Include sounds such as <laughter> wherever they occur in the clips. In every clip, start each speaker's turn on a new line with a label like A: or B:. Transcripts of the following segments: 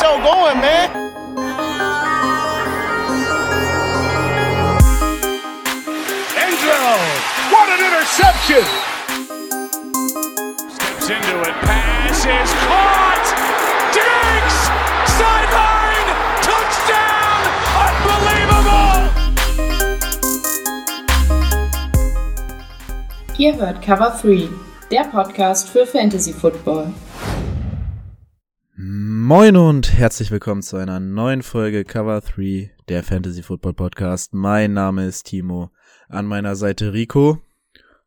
A: show going, man.
B: Angel, what an interception!
C: Steps into it, pass is caught! Diggs! Sideline! Touchdown! Unbelievable!
D: Ihr hört Cover 3, der Podcast für Fantasy Football.
E: Moin und herzlich willkommen zu einer neuen Folge Cover 3 der Fantasy Football Podcast. Mein Name ist Timo. An meiner Seite Rico.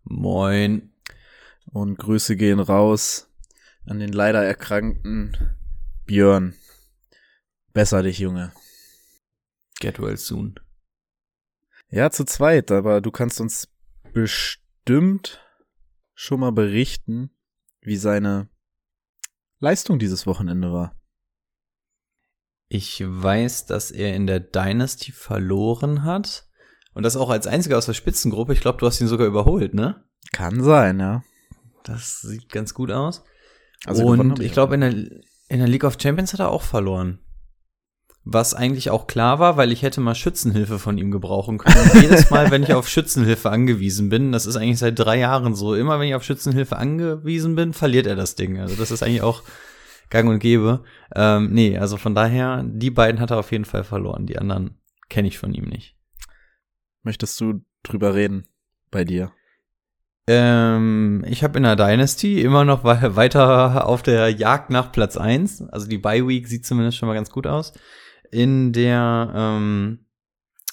F: Moin.
E: Und Grüße gehen raus an den leider erkrankten Björn. Besser dich, Junge.
F: Get well soon.
E: Ja, zu zweit, aber du kannst uns bestimmt schon mal berichten, wie seine Leistung dieses Wochenende war.
F: Ich weiß, dass er in der Dynasty verloren hat. Und das auch als einziger aus der Spitzengruppe. Ich glaube, du hast ihn sogar überholt, ne?
E: Kann sein, ja.
F: Das sieht ganz gut aus.
E: Also
F: und ich glaube, in der, in der League of Champions hat er auch verloren. Was eigentlich auch klar war, weil ich hätte mal Schützenhilfe von ihm gebrauchen können. Jedes Mal, wenn ich auf Schützenhilfe angewiesen bin, das ist eigentlich seit drei Jahren so, immer wenn ich auf Schützenhilfe angewiesen bin, verliert er das Ding. Also das ist eigentlich auch gang und gäbe. Ähm, nee, also von daher, die beiden hat er auf jeden Fall verloren. Die anderen kenne ich von ihm nicht.
E: Möchtest du drüber reden bei dir?
F: Ähm, ich habe in der Dynasty immer noch weiter auf der Jagd nach Platz eins. Also die Bye Week sieht zumindest schon mal ganz gut aus. In der ähm,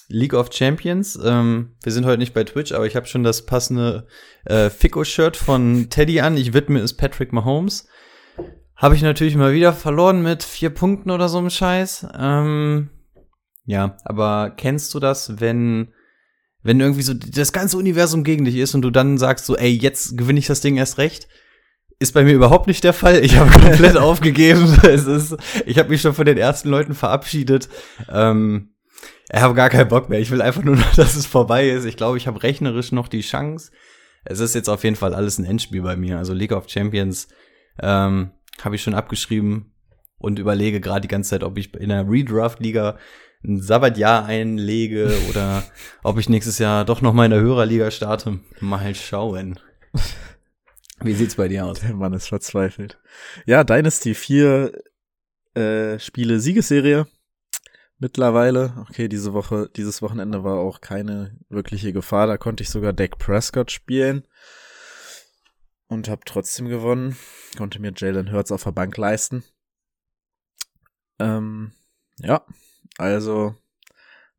F: League of Champions, ähm, wir sind heute nicht bei Twitch, aber ich habe schon das passende äh, Fico-Shirt von Teddy an. Ich widme es Patrick Mahomes. Habe ich natürlich mal wieder verloren mit vier Punkten oder so einem Scheiß. Ähm, ja, aber kennst du das, wenn wenn irgendwie so das ganze Universum gegen dich ist und du dann sagst so, ey, jetzt gewinne ich das Ding erst recht? Ist bei mir überhaupt nicht der Fall. Ich habe komplett <laughs> aufgegeben. Es ist, ich habe mich schon von den ersten Leuten verabschiedet. Ähm, ich habe gar keinen Bock mehr. Ich will einfach nur noch, <laughs> dass es vorbei ist. Ich glaube, ich habe rechnerisch noch die Chance. Es ist jetzt auf jeden Fall alles ein Endspiel bei mir. Also League of Champions ähm, habe ich schon abgeschrieben und überlege gerade die ganze Zeit, ob ich in der Redraft-Liga ein Sabbatjahr einlege oder <laughs> ob ich nächstes Jahr doch noch mal in der Hörerliga starte. Mal schauen. <laughs> Wie sieht's bei dir aus?
E: Der Mann ist verzweifelt. Ja, Dynasty 4 äh, Spiele Siegesserie mittlerweile. Okay, diese Woche, dieses Wochenende war auch keine wirkliche Gefahr. Da konnte ich sogar Dak Prescott spielen und habe trotzdem gewonnen. Konnte mir Jalen Hurts auf der Bank leisten. Ähm, ja, also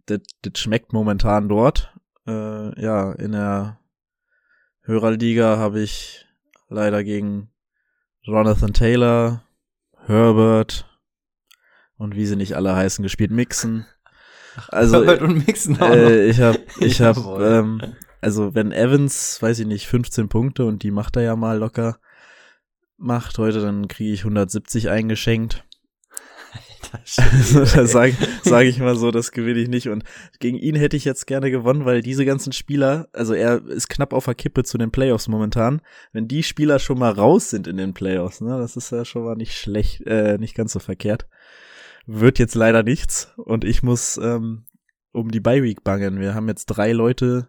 E: das schmeckt momentan dort. Äh, ja, in der Hörerliga habe ich leider gegen Jonathan Taylor, Herbert und wie sie nicht alle heißen gespielt, Mixen. Also
F: Herbert und Mixen auch
E: äh, ich habe ich habe <laughs> ähm, also wenn Evans, weiß ich nicht, 15 Punkte und die macht er ja mal locker macht heute, dann kriege ich 170 eingeschenkt. <laughs> Also, da sage sag ich mal so, das gewinne ich nicht. Und gegen ihn hätte ich jetzt gerne gewonnen, weil diese ganzen Spieler, also er ist knapp auf der Kippe zu den Playoffs momentan. Wenn die Spieler schon mal raus sind in den Playoffs, ne, das ist ja schon mal nicht schlecht, äh, nicht ganz so verkehrt. Wird jetzt leider nichts. Und ich muss ähm, um die Bye Week bangen. Wir haben jetzt drei Leute,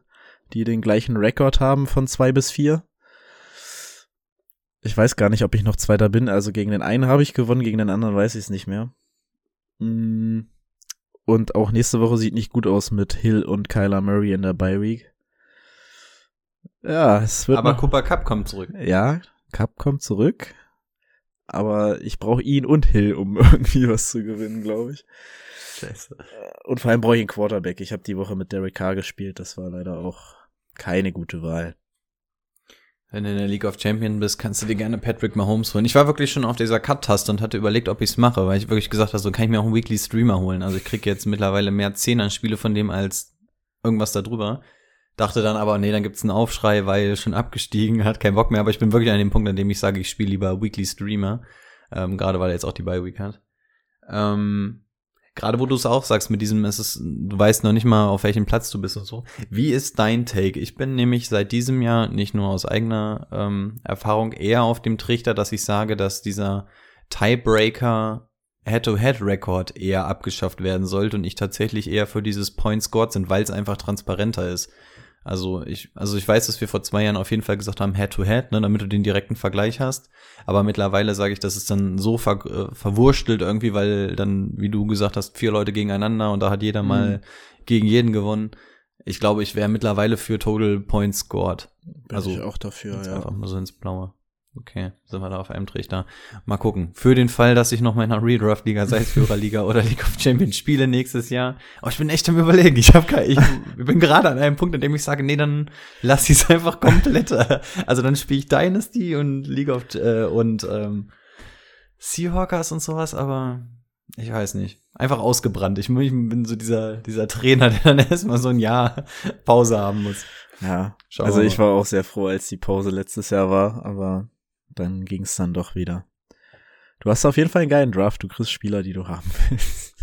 E: die den gleichen Rekord haben von zwei bis vier. Ich weiß gar nicht, ob ich noch Zweiter bin. Also gegen den einen habe ich gewonnen, gegen den anderen weiß ich es nicht mehr. Mm. Und auch nächste Woche sieht nicht gut aus mit Hill und Kyler Murray in der Bye Week. Ja, es wird.
F: Aber
E: noch,
F: Cooper Cup kommt zurück.
E: Ja, Cup kommt zurück. Aber ich brauche ihn und Hill, um <laughs> irgendwie was zu gewinnen, glaube ich.
F: Scheiße.
E: Und vor allem brauche ich einen Quarterback. Ich habe die Woche mit Derek Carr gespielt. Das war leider auch keine gute Wahl.
F: Wenn du in der League of Champions bist, kannst du dir gerne Patrick Mahomes holen. Ich war wirklich schon auf dieser Cut-Taste und hatte überlegt, ob ich es mache, weil ich wirklich gesagt habe, so kann ich mir auch einen Weekly Streamer holen. Also ich kriege jetzt mittlerweile mehr Zehner-Spiele von dem als irgendwas da drüber. Dachte dann aber, nee, dann gibt's einen Aufschrei, weil schon abgestiegen, hat keinen Bock mehr. Aber ich bin wirklich an dem Punkt, an dem ich sage, ich spiele lieber Weekly Streamer. Ähm, Gerade weil er jetzt auch die Bye Week hat. Ähm, Gerade wo du es auch sagst, mit diesem, es ist, du weißt noch nicht mal, auf welchem Platz du bist und so. Wie ist dein Take? Ich bin nämlich seit diesem Jahr nicht nur aus eigener ähm, Erfahrung eher auf dem Trichter, dass ich sage, dass dieser Tiebreaker Head-to-Head-Rekord eher abgeschafft werden sollte und ich tatsächlich eher für dieses Point Scored sind, weil es einfach transparenter ist. Also ich, also ich weiß, dass wir vor zwei Jahren auf jeden Fall gesagt haben, Head-to-Head, ne, damit du den direkten Vergleich hast. Aber mittlerweile sage ich, dass es dann so ver äh, verwurstelt irgendwie, weil dann, wie du gesagt hast, vier Leute gegeneinander und da hat jeder mhm. mal gegen jeden gewonnen. Ich glaube, ich wäre mittlerweile für Total Points Scored.
E: Bin also ich auch dafür, ja.
F: Einfach mal so ins Blaue. Okay, sind wir da auf einem Trichter. Mal gucken. Für den Fall, dass ich noch mal in einer Redraft-Liga, sei es Führerliga oder League of Champions spiele nächstes Jahr. Aber ich bin echt am überlegen. Ich habe ich, ich bin gerade an einem Punkt, an dem ich sage, nee, dann lass ich es einfach komplett. Also dann spiele ich Dynasty und League of äh, und ähm, Seahawkers und sowas, aber ich weiß nicht. Einfach ausgebrannt. Ich, ich bin so dieser, dieser Trainer, der dann <laughs> erstmal so ein Jahr Pause haben muss.
E: Ja, Schauen also ich war auch sehr froh, als die Pause letztes Jahr war, aber dann ging es dann doch wieder. Du hast auf jeden Fall einen geilen Draft, du kriegst Spieler, die du haben <laughs> willst.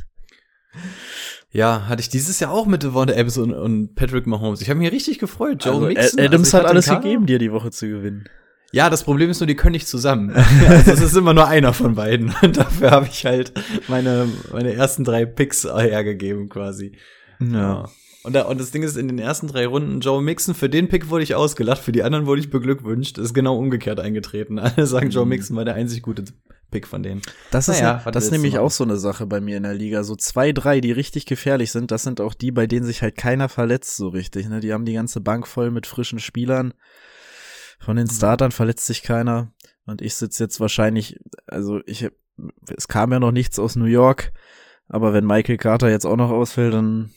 F: Ja, hatte ich dieses Jahr auch mit Devonta Adams und, und Patrick Mahomes. Ich habe mich richtig gefreut.
E: Joe also, Mixon. Adams also hat alles gegeben, dir die Woche zu gewinnen.
F: Ja, das Problem ist nur, die können nicht zusammen. <laughs> also es ist immer nur einer von beiden. <laughs> Und dafür habe ich halt meine, meine ersten drei Picks hergegeben quasi. Ja. Und, da, und das Ding ist, in den ersten drei Runden, Joe Mixon, für den Pick wurde ich ausgelacht, für die anderen wurde ich beglückwünscht. Ist genau umgekehrt eingetreten. <laughs> Alle sagen, Joe mhm. Mixon war der einzig gute Pick von denen.
E: Das ist, naja, das ist nämlich auch so eine Sache bei mir in der Liga. So zwei, drei, die richtig gefährlich sind, das sind auch die, bei denen sich halt keiner verletzt so richtig. Ne? Die haben die ganze Bank voll mit frischen Spielern. Von den mhm. Startern verletzt sich keiner. Und ich sitze jetzt wahrscheinlich, also ich, es kam ja noch nichts aus New York. Aber wenn Michael Carter jetzt auch noch ausfällt, dann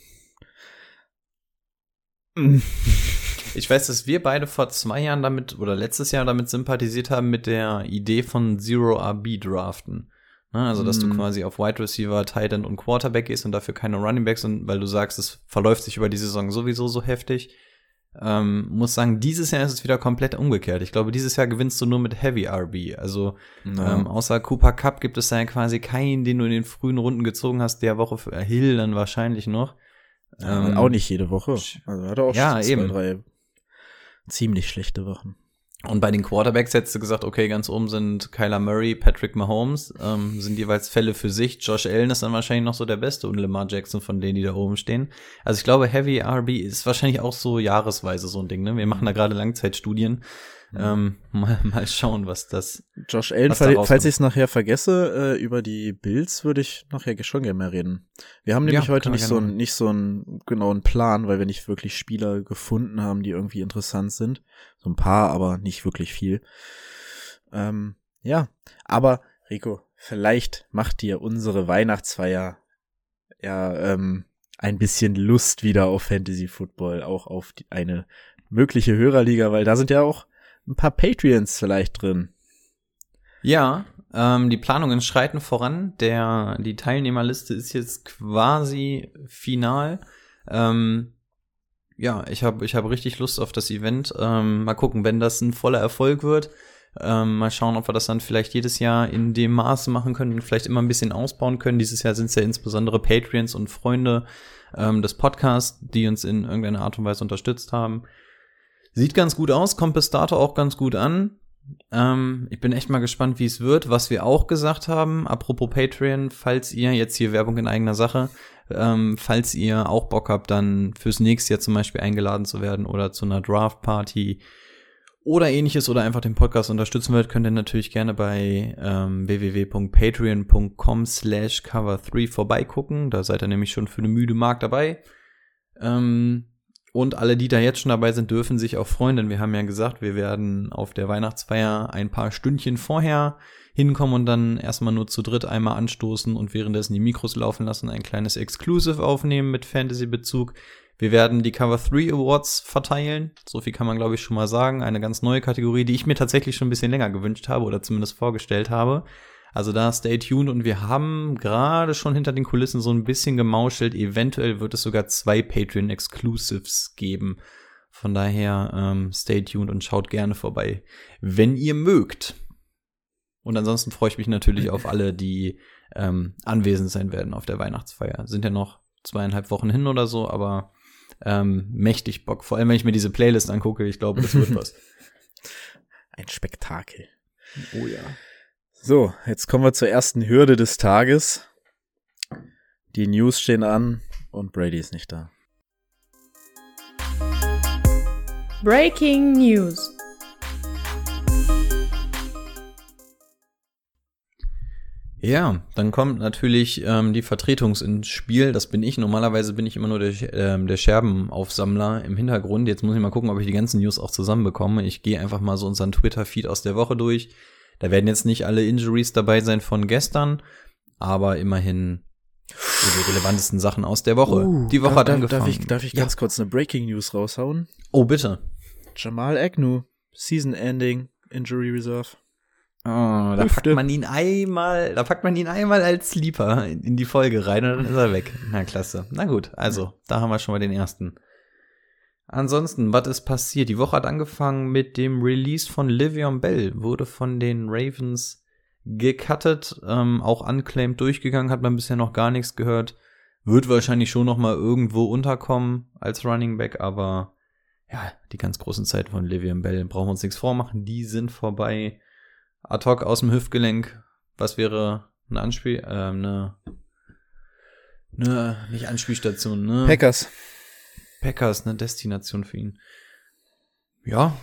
E: <laughs>
F: Ich weiß, dass wir beide vor zwei Jahren damit oder letztes Jahr damit sympathisiert haben mit der Idee von Zero RB draften. Ne, also, dass du mhm. quasi auf Wide Receiver, Tight End und Quarterback gehst und dafür keine Running Backs und weil du sagst, es verläuft sich über die Saison sowieso so heftig. Ähm, muss sagen, dieses Jahr ist es wieder komplett umgekehrt. Ich glaube, dieses Jahr gewinnst du nur mit Heavy RB. Also no. ähm, außer Cooper Cup gibt es da ja quasi keinen, den du in den frühen Runden gezogen hast, der Woche für Hill dann wahrscheinlich noch.
E: Ähm, auch nicht jede Woche. Also hat er auch
F: ja,
E: zwei,
F: eben.
E: drei ziemlich schlechte Wochen.
F: Und bei den Quarterbacks hättest du gesagt, okay, ganz oben sind Kyler Murray, Patrick Mahomes, ähm, sind jeweils Fälle für sich. Josh Allen ist dann wahrscheinlich noch so der Beste und Lamar Jackson von denen, die da oben stehen. Also ich glaube, Heavy RB ist wahrscheinlich auch so jahresweise so ein Ding. Ne? Wir machen da gerade Langzeitstudien. Ähm, <laughs> mal, mal schauen, was das.
E: Josh Allen, fall, falls ich es nachher vergesse, äh, über die Bills würde ich nachher schon gerne mehr reden. Wir haben nämlich ja, heute nicht so, ein, nicht so einen genauen Plan, weil wir nicht wirklich Spieler gefunden haben, die irgendwie interessant sind. So ein paar, aber nicht wirklich viel. Ähm, ja, aber Rico, vielleicht macht dir unsere Weihnachtsfeier ja ähm, ein bisschen Lust wieder auf Fantasy Football, auch auf die, eine mögliche Hörerliga, weil da sind ja auch ein paar Patreons vielleicht drin.
F: Ja, ähm, die Planungen schreiten voran. Der, die Teilnehmerliste ist jetzt quasi final. Ähm, ja, ich habe ich hab richtig Lust auf das Event. Ähm, mal gucken, wenn das ein voller Erfolg wird. Ähm, mal schauen, ob wir das dann vielleicht jedes Jahr in dem Maße machen können und vielleicht immer ein bisschen ausbauen können. Dieses Jahr sind es ja insbesondere Patreons und Freunde ähm, des Podcasts, die uns in irgendeiner Art und Weise unterstützt haben. Sieht ganz gut aus, kommt bis dato auch ganz gut an. Ähm, ich bin echt mal gespannt, wie es wird. Was wir auch gesagt haben, apropos Patreon, falls ihr jetzt hier Werbung in eigener Sache, ähm, falls ihr auch Bock habt, dann fürs nächste Jahr zum Beispiel eingeladen zu werden oder zu einer Draft-Party oder ähnliches oder einfach den Podcast unterstützen wollt, könnt ihr natürlich gerne bei ähm, www.patreon.com slash cover3 vorbeigucken. Da seid ihr nämlich schon für eine müde Mark dabei. Ähm, und alle, die da jetzt schon dabei sind, dürfen sich auch freuen, denn wir haben ja gesagt, wir werden auf der Weihnachtsfeier ein paar Stündchen vorher hinkommen und dann erstmal nur zu dritt einmal anstoßen und währenddessen die Mikros laufen lassen, ein kleines Exclusive aufnehmen mit Fantasy-Bezug. Wir werden die Cover 3 Awards verteilen. So viel kann man, glaube ich, schon mal sagen. Eine ganz neue Kategorie, die ich mir tatsächlich schon ein bisschen länger gewünscht habe oder zumindest vorgestellt habe. Also da stay tuned und wir haben gerade schon hinter den Kulissen so ein bisschen gemauschelt. Eventuell wird es sogar zwei Patreon Exclusives geben. Von daher ähm, stay tuned und schaut gerne vorbei, wenn ihr mögt. Und ansonsten freue ich mich natürlich auf alle, die ähm, anwesend sein werden auf der Weihnachtsfeier. Sind ja noch zweieinhalb Wochen hin oder so, aber ähm, mächtig Bock. Vor allem, wenn ich mir diese Playlist angucke, ich glaube, das wird <laughs> was.
E: Ein Spektakel.
F: Oh ja.
E: So, jetzt kommen wir zur ersten Hürde des Tages. Die News stehen an und Brady ist nicht da.
D: Breaking News.
F: Ja, dann kommt natürlich ähm, die Vertretung ins Spiel. Das bin ich. Normalerweise bin ich immer nur der, ähm, der Scherbenaufsammler im Hintergrund. Jetzt muss ich mal gucken, ob ich die ganzen News auch zusammenbekomme. Ich gehe einfach mal so unseren Twitter-Feed aus der Woche durch. Da werden jetzt nicht alle Injuries dabei sein von gestern, aber immerhin die relevantesten Sachen aus der Woche.
E: Uh,
F: die Woche
E: darf,
F: hat
E: darf,
F: angefangen.
E: Darf ich, darf ich
F: Ja.
E: ganz kurz eine Breaking News raushauen?
F: Oh, bitte.
E: Jamal Agnew, Season Ending, Injury Reserve.
F: Oh, da
E: Hüfte.
F: packt man ihn einmal, da packt man ihn einmal als Sleeper in die Folge rein und dann ist er weg. Na klasse. Na gut, also, da haben wir schon mal den ersten. Ansonsten, was ist passiert? Die Woche hat angefangen mit dem Release von Livion Bell, wurde von den Ravens gecuttet, ähm, auch unclaimed durchgegangen, hat man bisher noch gar nichts gehört. Wird wahrscheinlich schon noch mal irgendwo unterkommen als Running Back, aber ja, die ganz großen Zeiten von Livion Bell brauchen wir uns nichts vormachen, die sind vorbei. Ad hoc aus dem Hüftgelenk, was wäre eine Anspiel, äh, eine, eine, nicht Anspielstation, ne?
E: Packers.
F: Packers, eine Destination für ihn. Ja.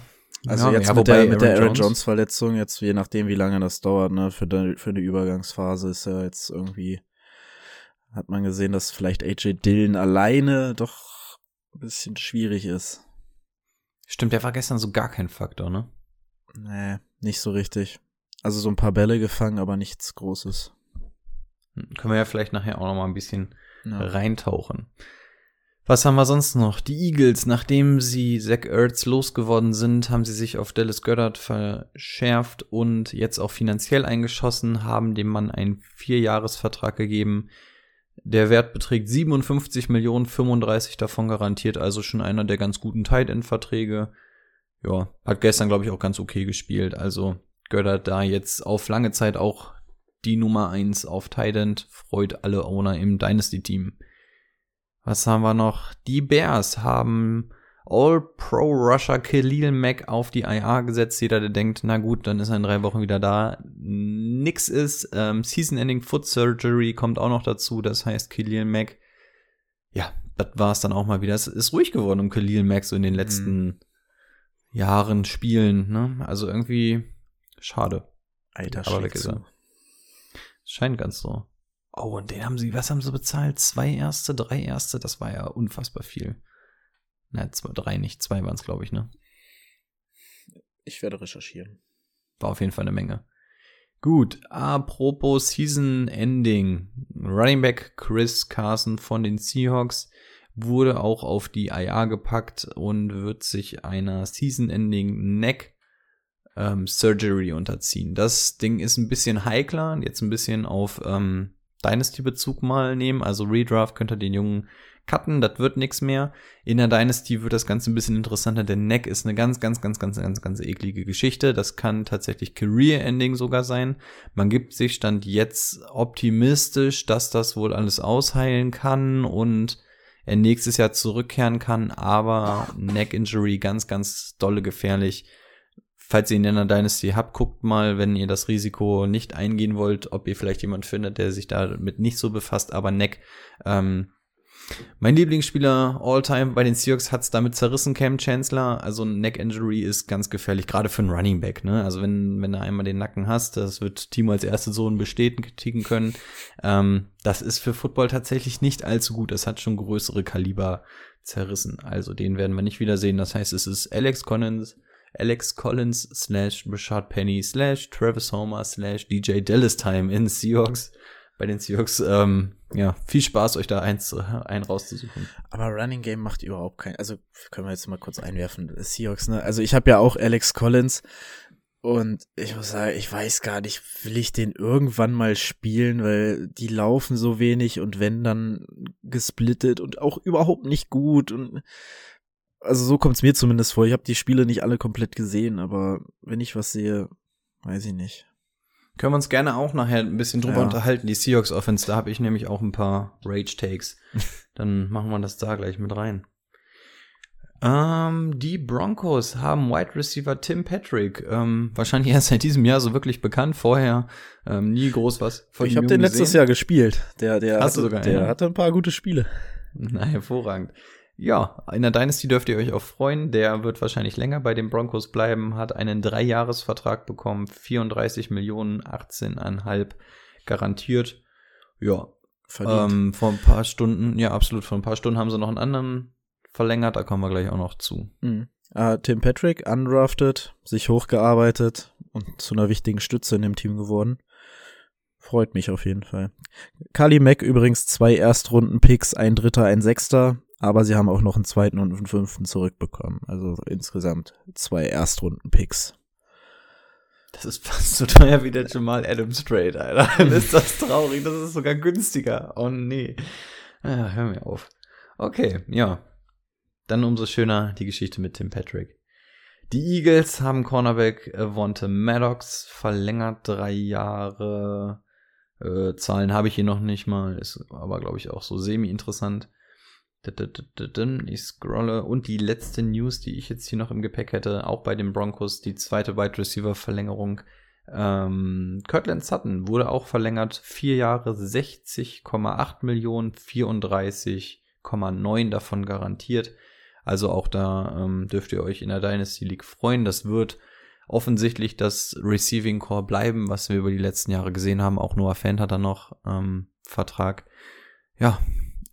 E: Also
F: ja,
E: jetzt
F: ja,
E: mit, der, mit der Aaron Jones Verletzung, jetzt je nachdem, wie lange das dauert, ne, für, de, für eine Übergangsphase ist ja jetzt irgendwie, hat man gesehen, dass vielleicht AJ Dillon alleine doch ein bisschen schwierig ist.
F: Stimmt, der war gestern so gar kein Faktor, ne?
E: Nee, nicht so richtig. Also so ein paar Bälle gefangen, aber nichts Großes.
F: Hm, Können wir ja vielleicht nachher auch noch mal ein bisschen
E: Ja.
F: reintauchen. Was haben wir sonst noch? Die Eagles, nachdem sie Zach Ertz losgeworden sind, haben sie sich auf Dallas Goddard verschärft und jetzt auch finanziell eingeschossen, haben dem Mann einen Vierjahresvertrag gegeben. Der Wert beträgt 57 Millionen, 35 davon garantiert, also schon einer der ganz guten Tight End Verträge. Ja, hat gestern glaube ich auch ganz okay gespielt, also Goddard da jetzt auf lange Zeit auch die Nummer eins auf Tight End, freut alle Owner im Dynasty Team. Was haben wir noch? Die Bears haben All-Pro-Rusher Khalil Mack auf die IA gesetzt. Jeder, der denkt, na gut, dann ist er in drei Wochen wieder da. Nix ist. Ähm, Season-Ending Foot Surgery kommt auch noch dazu. Das heißt, Khalil Mack, ja, das war es dann auch mal wieder. Es ist ruhig geworden um Khalil Mack so in den letzten Jahren, Spielen. Ne? Also irgendwie schade.
E: Alter,
F: Aber weg ist er. Scheint ganz so. Oh, und den haben sie, was haben sie bezahlt? Zwei Erste, drei Erste? Das war ja unfassbar viel. Na, zwei, drei nicht, zwei waren es, glaube ich, ne?
E: Ich werde recherchieren.
F: War auf jeden Fall eine Menge. Gut, apropos Season Ending. Running Back Chris Carson von den Seahawks wurde auch auf die IA gepackt und wird sich einer Season Ending Neck ähm, Surgery unterziehen. Das Ding ist ein bisschen heikler, jetzt ein bisschen auf ähm, Dynasty-Bezug mal nehmen. Also Redraft könnt ihr den Jungen cutten, das wird nix mehr. In der Dynasty wird das Ganze ein bisschen interessanter. Der Neck ist eine ganz, ganz, ganz, ganz, ganz, ganz eklige Geschichte. Das kann tatsächlich Career-Ending sogar sein. Man gibt sich Stand jetzt optimistisch, dass das wohl alles ausheilen kann und er nächstes Jahr zurückkehren kann, aber Neck Injury ganz, ganz dolle gefährlich. Falls ihr in der Dynasty habt, guckt mal, wenn ihr das Risiko nicht eingehen wollt, ob ihr vielleicht jemand findet, der sich damit nicht so befasst, aber Neck, ähm, mein Lieblingsspieler all-time bei den Seahawks hat's damit zerrissen, Cam Chancellor. Also ein Neck-Injury ist ganz gefährlich, gerade für einen Running Back. Ne? Also wenn, wenn du einmal den Nacken hast, das wird Timo als erste Sohn bestätigen können. Ähm, das ist für Football tatsächlich nicht allzu gut. Es hat schon größere Kaliber zerrissen. Also den werden wir nicht wiedersehen. Das heißt, es ist Alex Collins, Alex Collins slash Rashad Penny slash Travis Homer slash DJ Dallas Time in Seahawks. Bei den Seahawks, ähm, ja, viel Spaß, euch da eins, äh, einen rauszusuchen.
E: Aber Running Game macht überhaupt keinen. Also können wir jetzt mal kurz einwerfen. Seahawks, ne? Also ich habe ja auch Alex Collins und ich muss sagen, ich weiß gar nicht, will ich den irgendwann mal spielen, weil die laufen so wenig und wenn dann gesplittet und auch überhaupt nicht gut und also so kommt's mir zumindest vor. Ich habe die Spiele nicht alle komplett gesehen, aber wenn ich was sehe, weiß ich nicht.
F: Können wir uns gerne auch nachher ein bisschen drüber
E: Ja.
F: unterhalten, die Seahawks Offense, da habe ich nämlich auch ein paar Rage Takes. <laughs> Dann machen wir das da gleich mit rein. Ähm, die Broncos haben Wide Receiver Tim Patrick, ähm, wahrscheinlich erst seit diesem Jahr so wirklich bekannt. Vorher ähm, nie groß was
E: von Ich habe den letztes gesehen. Jahr gespielt. Der, der,
F: Hast hatte, sogar,
E: der hatte ein paar gute Spiele.
F: Na, hervorragend. Ja, in der Dynasty dürft ihr euch auch freuen. Der wird wahrscheinlich länger bei den Broncos bleiben, hat einen Dreijahresvertrag bekommen, 34 Millionen, 18,5 garantiert. Ja, ähm, vor ein paar Stunden, ja, absolut, vor ein paar Stunden haben sie noch einen anderen verlängert, da kommen wir gleich auch noch zu.
E: Mhm. Uh, Tim Patrick, undrafted, sich hochgearbeitet und zu einer wichtigen Stütze in dem Team geworden. Freut mich auf jeden Fall. Kali Mack übrigens zwei Erstrunden-Picks, ein Dritter, ein Sechster, aber sie haben auch noch einen zweiten und einen fünften zurückbekommen. Also insgesamt zwei Erstrunden-Picks.
F: Das ist fast so teuer wie der Jamal Adams Trade, Alter. <laughs> Ist das traurig. Das ist sogar günstiger. Oh nee. Ja, hör mir auf. Okay, ja. Dann umso schöner die Geschichte mit Tim Patrick. Die Eagles haben Cornerback Vonte Maddox verlängert, drei Jahre. Äh, Zahlen habe ich hier noch nicht mal, ist aber glaube ich auch so semi-interessant. Ich scrolle und die letzte News, die ich jetzt hier noch im Gepäck hätte, auch bei den Broncos, die zweite Wide Receiver Verlängerung. Ähm, Kirtland Sutton wurde auch verlängert, vier Jahre, 60,8 Millionen, 34,9 davon garantiert. Also auch da ähm, dürft ihr euch in der Dynasty League freuen. Das wird offensichtlich das Receiving Core bleiben, was wir über die letzten Jahre gesehen haben. Auch Noah Fant hat da noch ähm, Vertrag. Ja,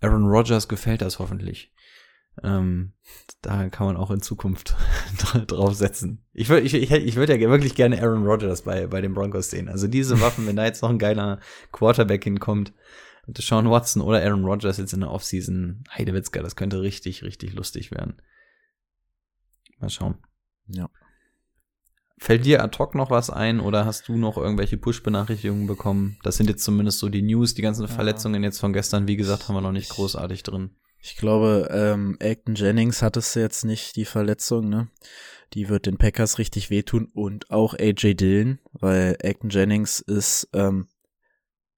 F: Aaron Rodgers gefällt das hoffentlich. Ähm, da kann man auch in Zukunft <laughs> draufsetzen. Ich würde ich, ich, ich würd ja wirklich gerne Aaron Rodgers bei, bei den Broncos sehen. Also diese Waffen, wenn da jetzt noch ein geiler Quarterback hinkommt, Sean Watson oder Aaron Rodgers jetzt in der Offseason, Heidewitzka, das könnte richtig, richtig lustig werden. Mal schauen.
E: Ja.
F: Fällt dir ad hoc noch was ein oder hast du noch irgendwelche Push-Benachrichtigungen bekommen? Das sind jetzt zumindest so die News, die ganzen ja. Verletzungen jetzt von gestern, wie gesagt, haben wir noch nicht großartig drin.
E: Ich glaube, ähm, Acton Jennings hat es jetzt nicht, die Verletzung, ne? Die wird den Packers richtig wehtun und auch AJ Dillon, weil Acton Jennings ist ähm,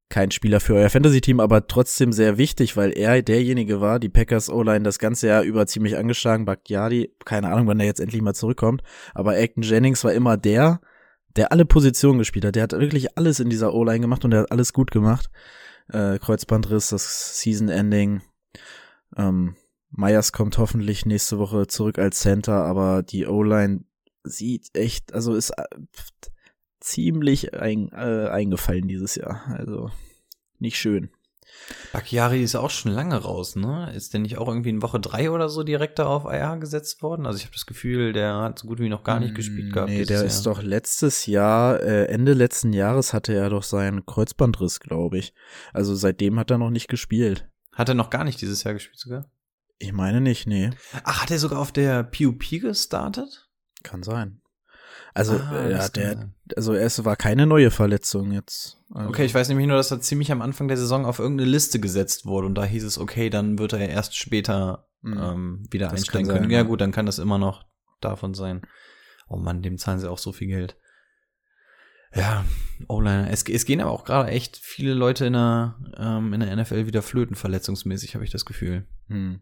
E: kein Spieler für euer Fantasy-Team, aber trotzdem sehr wichtig, weil er derjenige war, die Packers O-Line das ganze Jahr über ziemlich angeschlagen. Bakhtiari, keine Ahnung, wann er jetzt endlich mal zurückkommt, aber Acton Jennings war immer der, der alle Positionen gespielt hat. Der hat wirklich alles in dieser O-Line gemacht und der hat alles gut gemacht. Äh, Kreuzbandriss, das Season-Ending. Ähm, Myers kommt hoffentlich nächste Woche zurück als Center, aber die O-Line sieht echt, also ist äh, ziemlich ein, äh, eingefallen dieses Jahr. Also nicht schön.
F: Bakiari ist auch schon lange raus, ne? Ist der nicht auch irgendwie in Woche drei oder so direkt darauf IR gesetzt worden? Also ich habe das Gefühl, der hat so gut wie noch gar nicht gespielt gehabt.
E: Nee, der Jahr. ist doch letztes Jahr, äh, Ende letzten Jahres hatte er doch seinen Kreuzbandriss, glaube ich. Also seitdem hat er noch nicht gespielt.
F: Hat er noch gar nicht dieses Jahr gespielt sogar?
E: Ich meine nicht, nee.
F: Ach, hat er sogar auf der PUP gestartet?
E: Kann sein. Also, ah, ja, der, also es war keine neue Verletzung jetzt. Also.
F: Okay, ich weiß nämlich nur, dass er ziemlich am Anfang der Saison auf irgendeine Liste gesetzt wurde und da hieß es, okay, dann wird er erst später mhm. ähm, wieder das einsteigen können. Sein, ja, gut, dann kann das immer noch davon sein. Oh Mann, dem zahlen sie auch so viel Geld. Ja, O-Liner. Es, es gehen aber auch gerade echt viele Leute in der, ähm, in der NFL wieder flöten, verletzungsmäßig, habe ich das Gefühl. Hm.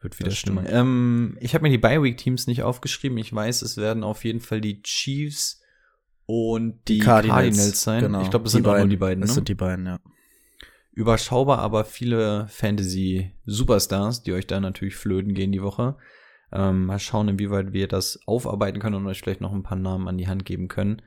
F: Wird wieder stimmen. Ähm, ich habe mir die Bye-Week-Teams nicht aufgeschrieben. Ich weiß, es werden auf jeden Fall die Chiefs und die, die Cardinals, Cardinals, sein. Genau. Ich glaube, es sind beiden. auch nur die beiden.
E: Es
F: ne?
E: sind die beiden, ja.
F: Überschaubar, aber viele Fantasy-Superstars, die euch da natürlich flöten gehen die Woche. Ähm, mal schauen, inwieweit wir das aufarbeiten können und euch vielleicht noch ein paar Namen an die Hand geben können.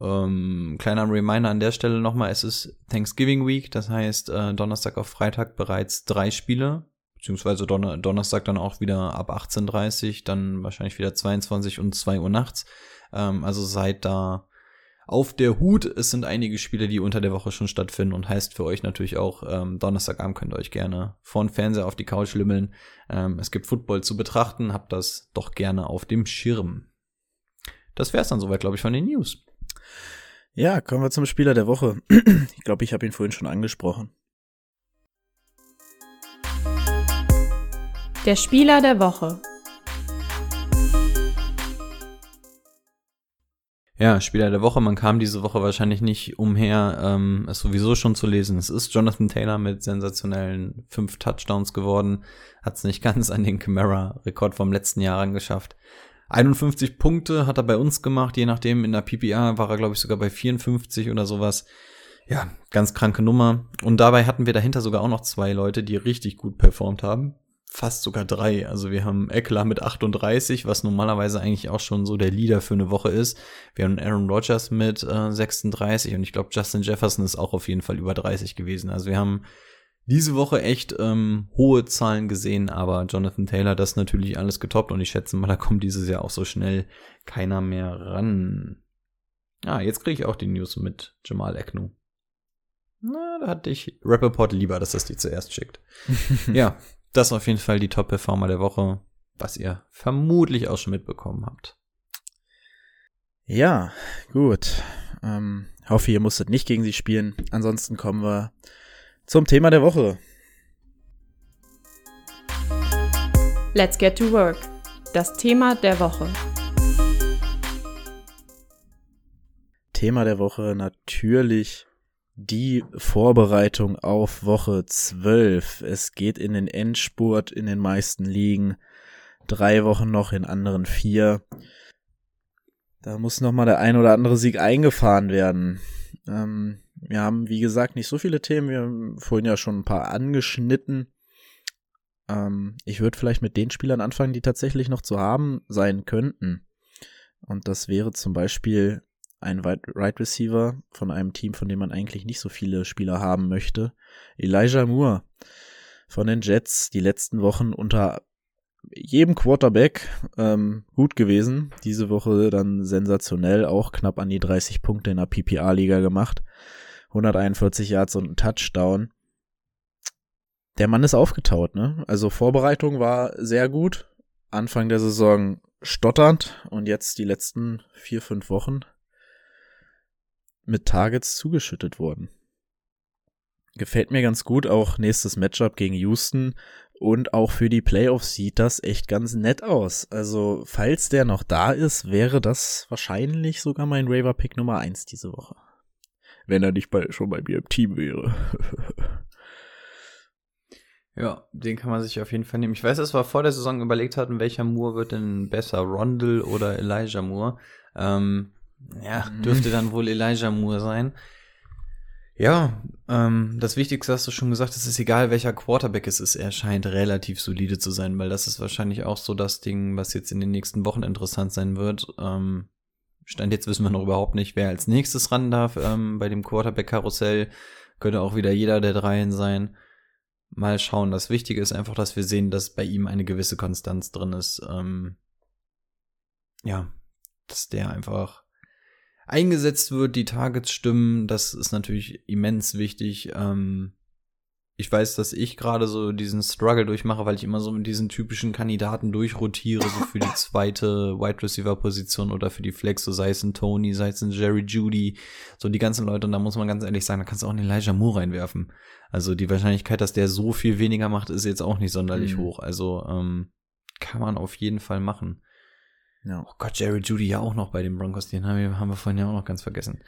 F: Ähm, kleiner Reminder an der Stelle nochmal, es ist Thanksgiving Week, das heißt äh, Donnerstag auf Freitag bereits drei Spiele beziehungsweise Donner Donnerstag dann auch wieder ab 18.30 dann wahrscheinlich wieder 22 und 2 Uhr nachts. Ähm, also seid da auf der Hut. Es sind einige Spiele, die unter der Woche schon stattfinden und heißt für euch natürlich auch, ähm, Donnerstagabend könnt ihr euch gerne vor Fernseher auf die Couch lümmeln. Ähm, es gibt Football zu betrachten, habt das doch gerne auf dem Schirm. Das wär's dann soweit, glaube ich, von den News.
E: Ja, kommen wir zum Spieler der Woche. <clears throat> ich glaube, ich habe ihn vorhin schon angesprochen.
D: Der Spieler der Woche.
F: Ja, Spieler der Woche. Man kam diese Woche wahrscheinlich nicht umher, ähm, es sowieso schon zu lesen. Es ist Jonathan Taylor mit sensationellen fünf Touchdowns geworden. Hat es nicht <laughs> ganz an den Camara-Rekord vom letzten Jahr angeschafft. 51 Punkte hat er bei uns gemacht, je nachdem. In der PPA war er, glaube ich, sogar bei 54 oder sowas. Ja, ganz kranke Nummer. Und dabei hatten wir dahinter sogar auch noch zwei Leute, die richtig gut performt haben fast sogar drei. Also wir haben Eckler mit 38, was normalerweise eigentlich auch schon so der Leader für eine Woche ist. Wir haben Aaron Rodgers mit äh, 36 und ich glaube Justin Jefferson ist auch auf jeden Fall über 30 gewesen. Also wir haben diese Woche echt ähm, hohe Zahlen gesehen, aber Jonathan Taylor das natürlich alles getoppt und ich schätze mal, da kommt dieses Jahr auch so schnell keiner mehr ran. Ah, jetzt kriege ich auch die News mit Jamal Eknu. Na, da hatte ich Rappaport lieber, dass das die zuerst schickt. <laughs> ja, das ist auf jeden Fall die Top-Performer der Woche, was ihr vermutlich auch schon mitbekommen habt.
E: Ja, gut. Ähm, hoffe, ihr musstet nicht gegen sie spielen. Ansonsten kommen wir zum Thema der Woche.
D: Let's get to work. Das Thema der Woche.
E: Thema der Woche natürlich die Vorbereitung auf Woche 12. Es geht in den Endspurt in den meisten Ligen. Drei Wochen noch, in anderen vier. Da muss noch mal der ein oder andere Sieg eingefahren werden. Ähm, wir haben, wie gesagt, nicht so viele Themen. Wir haben vorhin ja schon ein paar angeschnitten. Ähm, ich würde vielleicht mit den Spielern anfangen, die tatsächlich noch zu haben sein könnten. Und das wäre zum Beispiel ein Right Receiver von einem Team, von dem man eigentlich nicht so viele Spieler haben möchte. Elijah Moore von den Jets, die letzten Wochen unter jedem Quarterback ähm, gut gewesen. Diese Woche dann sensationell, auch knapp an die 30 Punkte in der PPA-Liga gemacht. 141 Yards und ein Touchdown. Der Mann ist aufgetaut, ne? Also Vorbereitung war sehr gut. Anfang der Saison stotternd und jetzt die letzten vier, fünf Wochen mit Targets zugeschüttet worden. Gefällt mir ganz gut, auch nächstes Matchup gegen Houston und auch für die Playoffs sieht das echt ganz nett aus. Also, falls der noch da ist, wäre das wahrscheinlich sogar mein Raver Pick Nummer eins diese Woche. Wenn er nicht bei, schon bei mir im Team wäre. <laughs>
F: ja, den kann man sich auf jeden Fall nehmen. Ich weiß, dass wir vor der Saison überlegt hatten, welcher Moore wird denn besser, Rondell oder Elijah Moore. Ähm, ja, mhm. dürfte dann wohl Elijah Moore sein. Ja, ähm, das Wichtigste hast du schon gesagt, es ist egal, welcher Quarterback es ist, er scheint relativ solide zu sein, weil das ist wahrscheinlich auch so das Ding, was jetzt in den nächsten Wochen interessant sein wird. Ähm, Stand jetzt wissen wir noch überhaupt nicht, wer als nächstes ran darf ähm, bei dem Quarterback-Karussell. Könnte auch wieder jeder der dreien sein. Mal schauen. Das Wichtige ist einfach, dass wir sehen, dass bei ihm eine gewisse Konstanz drin ist. Ähm, ja, dass der einfach eingesetzt wird, die Targets stimmen, das ist natürlich immens wichtig. Ähm, ich weiß, dass ich gerade so diesen Struggle durchmache, weil ich immer so mit diesen typischen Kandidaten durchrotiere, so für die <laughs> zweite Wide Receiver Position oder für die Flex, so sei es ein Tony, sei es ein Jerry Judy, so die ganzen Leute. Und da muss man ganz ehrlich sagen, da kannst du auch einen Elijah Moore reinwerfen. Also die Wahrscheinlichkeit, dass der so viel weniger macht, ist jetzt auch nicht sonderlich mhm. hoch. Also ähm, kann man auf jeden Fall machen. Ja. Oh Gott, Jerry Judy ja auch noch bei den Broncos, den haben wir, haben wir vorhin ja auch noch ganz vergessen.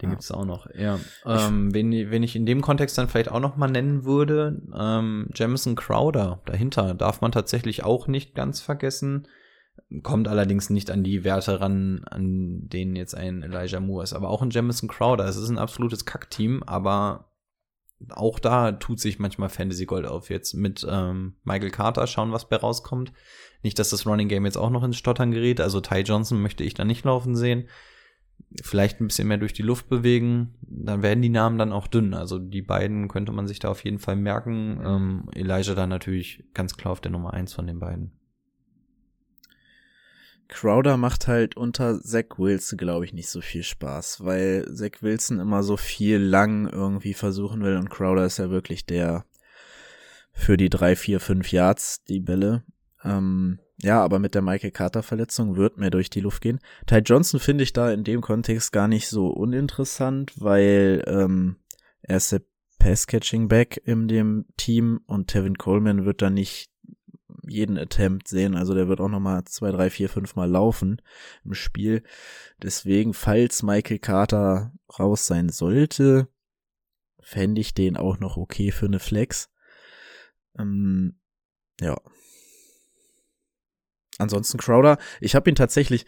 F: Den ja. gibt's auch noch. Ja. Ähm, wen, wen ich in dem Kontext dann vielleicht auch noch mal nennen würde, ähm, Jamison Crowder dahinter darf man tatsächlich auch nicht ganz vergessen. Kommt allerdings nicht an die Werte ran, an denen jetzt ein Elijah Moore ist. Aber auch ein Jamison Crowder. Es ist ein absolutes Kackteam, aber auch da tut sich manchmal Fantasy Gold auf. Jetzt mit ähm, Michael Carter schauen, was bei rauskommt. Nicht, dass das Running Game jetzt auch noch ins Stottern gerät. Also Ty Johnson möchte ich da nicht laufen sehen. Vielleicht ein bisschen mehr durch die Luft bewegen. Dann werden die Namen dann auch dünn. Also die beiden könnte man sich da auf jeden Fall merken. Ähm, Elijah dann natürlich ganz klar auf der Nummer eins von den beiden.
E: Crowder macht halt unter Zach Wilson, glaube ich, nicht so viel Spaß, weil Zach Wilson immer so viel lang irgendwie versuchen will und Crowder ist ja wirklich der für die drei, vier, fünf Yards die Bälle. Ähm, ja, aber mit der Michael Carter Verletzung wird mehr durch die Luft gehen. Ty Johnson finde ich da in dem Kontext gar nicht so uninteressant, weil ähm, er ist der Pass-Catching-Back in dem Team und Tevin Coleman wird da nicht jeden Attempt sehen. Also der wird auch nochmal zwei, drei, vier, fünf Mal laufen im Spiel. Deswegen, falls Michael Carter raus sein sollte, fände ich den auch noch okay für eine Flex. Ähm, ja. Ansonsten Crowder, ich habe ihn tatsächlich,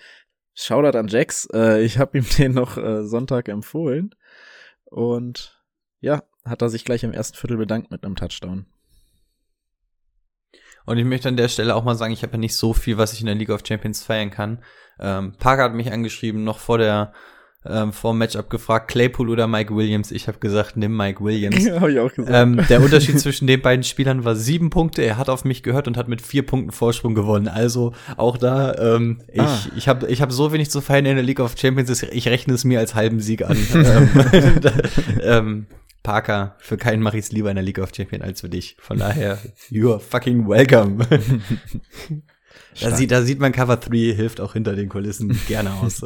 E: Shoutout an Jax, äh, ich habe ihm <laughs> den noch äh, Sonntag empfohlen und ja, hat er sich gleich im ersten Viertel bedankt mit einem Touchdown.
F: Und ich möchte an der Stelle auch mal sagen, ich habe ja nicht so viel, was ich in der League of Champions feiern kann. Ähm, Parker hat mich angeschrieben, noch vor der ähm, vor dem Matchup gefragt, Claypool oder Mike Williams. Ich habe gesagt, nimm Mike Williams. <laughs>
E: Ja, hab ich auch gesagt.
F: Ähm, der Unterschied zwischen den beiden Spielern war sieben Punkte. Er hat auf mich gehört und hat mit vier Punkten Vorsprung gewonnen. Also auch da, ähm, ich,
E: Ah.
F: ich habe ich hab so wenig zu feiern in der League of Champions, ich rechne es mir als halben Sieg an. <laughs> ähm, <laughs> ähm, Parker, für keinen mache ich es lieber in der League of Champions als für dich. Von daher, you're fucking welcome. <laughs> da, sieht, da sieht man Cover 3 hilft auch hinter den Kulissen <laughs> gerne aus.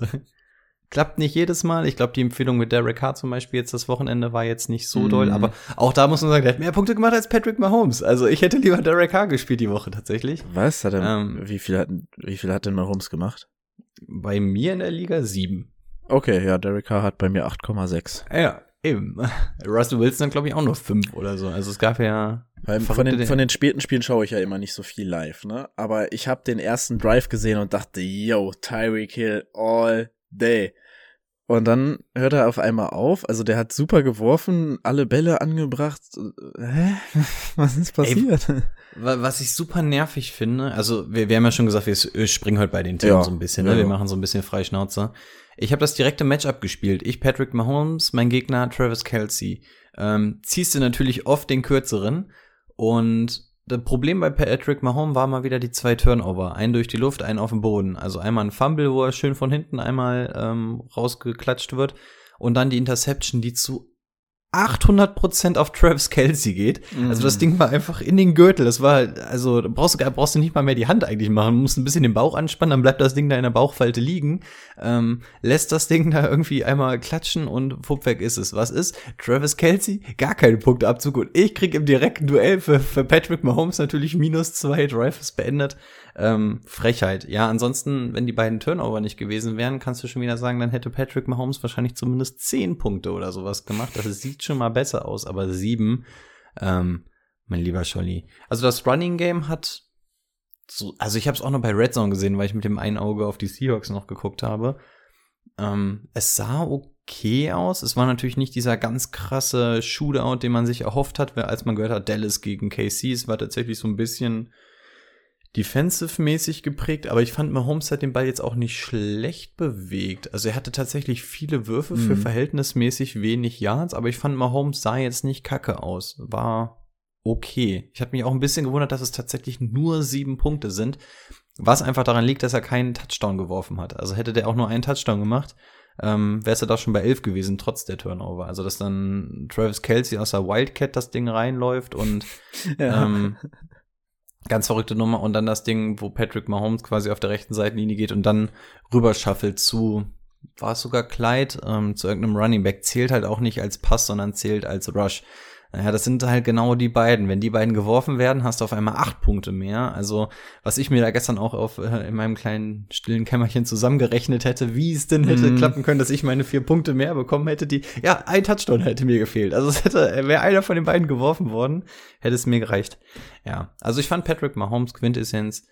F: Klappt nicht jedes Mal. Ich glaube, die Empfehlung mit Derek Carr zum Beispiel jetzt das Wochenende war jetzt nicht so
E: Mhm.
F: doll, aber auch da muss man sagen, der hat mehr Punkte gemacht als Patrick Mahomes. Also ich hätte lieber Derek Carr gespielt die Woche tatsächlich.
E: Was hat er,
F: Ähm.
E: wie viel hat, wie viel hat denn Mahomes gemacht?
F: Bei mir in der Liga sieben.
E: Okay, ja, Derek Carr hat bei mir 8,6.
F: Ja, eben. Russell Wilson glaube ich auch nur fünf oder so. Also es gab ja
E: von den, von den späten Spielen schaue ich ja immer nicht so viel live, ne? Aber ich habe den ersten Drive gesehen und dachte, yo, Tyreek Hill all day. Und dann hört er auf einmal auf. Also der hat super geworfen, alle Bälle angebracht. Hä? <laughs> Was ist passiert?
F: Wa- Was ich super nervig finde, also wir, wir haben ja schon gesagt, wir springen heute bei den Themen
E: Ja.
F: so ein bisschen, ne?
E: Ja,
F: wir machen so ein bisschen Freischnauze. Ich habe das direkte Matchup gespielt. Ich, Patrick Mahomes, mein Gegner Travis Kelsey. Ähm, ziehst du natürlich oft den kürzeren und das Problem bei Patrick Mahomes war mal wieder die zwei Turnover. Einen durch die Luft, einen auf dem Boden. Also einmal ein Fumble, wo er schön von hinten einmal ähm, rausgeklatscht wird und dann die Interception, die zu 800% auf Travis Kelsey geht. Also das Ding war einfach in den Gürtel. Das war halt, also brauchst du, brauchst du nicht mal mehr die Hand eigentlich machen. Du musst ein bisschen den Bauch anspannen, dann bleibt das Ding da in der Bauchfalte liegen. Ähm, lässt das Ding da irgendwie einmal klatschen und fupp weg ist es. Was ist? Travis Kelsey? Gar keine Punkteabzug und ich krieg im direkten Duell für, für Patrick Mahomes natürlich minus zwei Drives beendet. Ähm, Frechheit. Ja, ansonsten, wenn die beiden Turnover nicht gewesen wären, kannst du schon wieder sagen, dann hätte Patrick Mahomes wahrscheinlich zumindest zehn Punkte oder sowas gemacht. Das sieht schon mal besser aus, aber sieben, ähm, mein lieber Scholli. Also das Running Game hat so, also ich habe es auch noch bei Red Zone gesehen, weil ich mit dem einen Auge auf die Seahawks noch geguckt habe. Ähm, es sah okay aus. Es war natürlich nicht dieser ganz krasse Shootout, den man sich erhofft hat, als man gehört hat, Dallas gegen KC. Es war tatsächlich so ein bisschen defensive-mäßig geprägt, aber ich fand Mahomes hat den Ball jetzt auch nicht schlecht bewegt. Also er hatte tatsächlich viele Würfe für
E: Mhm.
F: verhältnismäßig wenig Yards, aber ich fand Mahomes sah jetzt nicht kacke aus. War okay. Ich habe mich auch ein bisschen gewundert, dass es tatsächlich nur sieben Punkte sind, was einfach daran liegt, dass er keinen Touchdown geworfen hat. Also hätte der auch nur einen Touchdown gemacht, ähm, wäre es ja da schon bei elf gewesen, trotz der Turnover. Also dass dann Travis Kelsey aus der Wildcat das Ding reinläuft und <laughs>
E: Ja.
F: ähm, ganz verrückte Nummer. Und dann das Ding, wo Patrick Mahomes quasi auf der rechten Seitenlinie geht und dann rüber shuffelt zu, war es sogar Clyde, ähm, zu irgendeinem Running Back. Zählt halt auch nicht als Pass, sondern zählt als Rush. Naja, das sind halt genau die beiden. Wenn die beiden geworfen werden, hast du auf einmal acht Punkte mehr. Also, was ich mir da gestern auch auf, äh, in meinem kleinen stillen Kämmerchen zusammengerechnet hätte, wie es denn hätte
E: Mhm.
F: klappen können, dass ich meine vier Punkte mehr bekommen hätte, die, ja, ein Touchdown hätte mir gefehlt. Also, es hätte, wäre einer von den beiden geworfen worden, hätte es mir gereicht. Ja, also ich fand Patrick Mahomes Quintessenz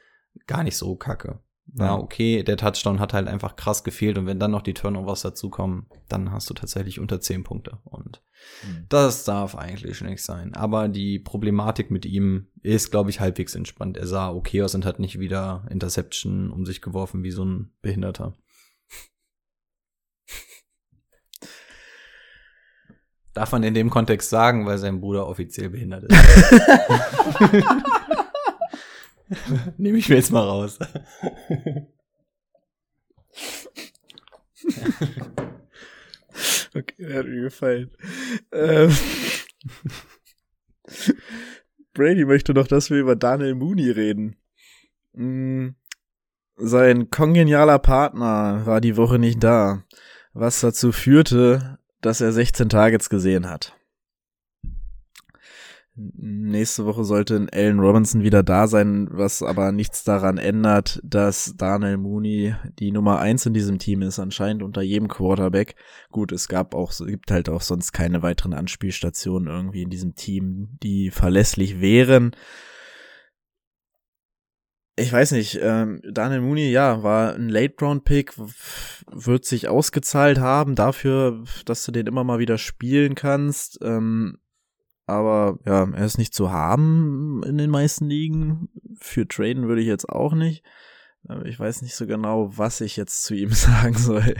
F: gar nicht so kacke.
E: Ja.
F: okay, der Touchdown hat halt einfach krass gefehlt und wenn dann noch die Turnovers dazukommen, dann hast du tatsächlich unter 10 Punkte und
E: Mhm.
F: das darf eigentlich nicht sein. Aber die Problematik mit ihm ist, glaube ich, halbwegs entspannt. Er sah okay aus und hat nicht wieder Interception um sich geworfen wie so ein Behinderter. Darf man in dem Kontext sagen, weil sein Bruder offiziell behindert ist. <laughs> <laughs> <laughs> Nehme ich mir jetzt mal raus.
E: Okay, der hat mir gefallen. Ähm, Brady möchte doch, dass wir über Daniel Mooney reden. Mm, Sein kongenialer Partner war die Woche nicht da, was dazu führte, dass er 16 Targets gesehen hat. Nächste Woche sollte Allen Robinson wieder da sein, was aber nichts daran ändert, dass Daniel Mooney die Nummer eins in diesem Team ist, anscheinend unter jedem Quarterback. Gut, es gab auch, gibt halt auch sonst keine weiteren Anspielstationen irgendwie in diesem Team, die verlässlich wären. Ich weiß nicht, ähm, Daniel Mooney, ja, war ein Late-Round-Pick, wird sich ausgezahlt haben dafür, dass du den immer mal wieder spielen kannst. Ähm, aber ja, er ist nicht zu haben in den meisten Ligen. Für Traden würde ich jetzt auch nicht. Ich weiß nicht so genau, was ich jetzt zu ihm <laughs> sagen soll.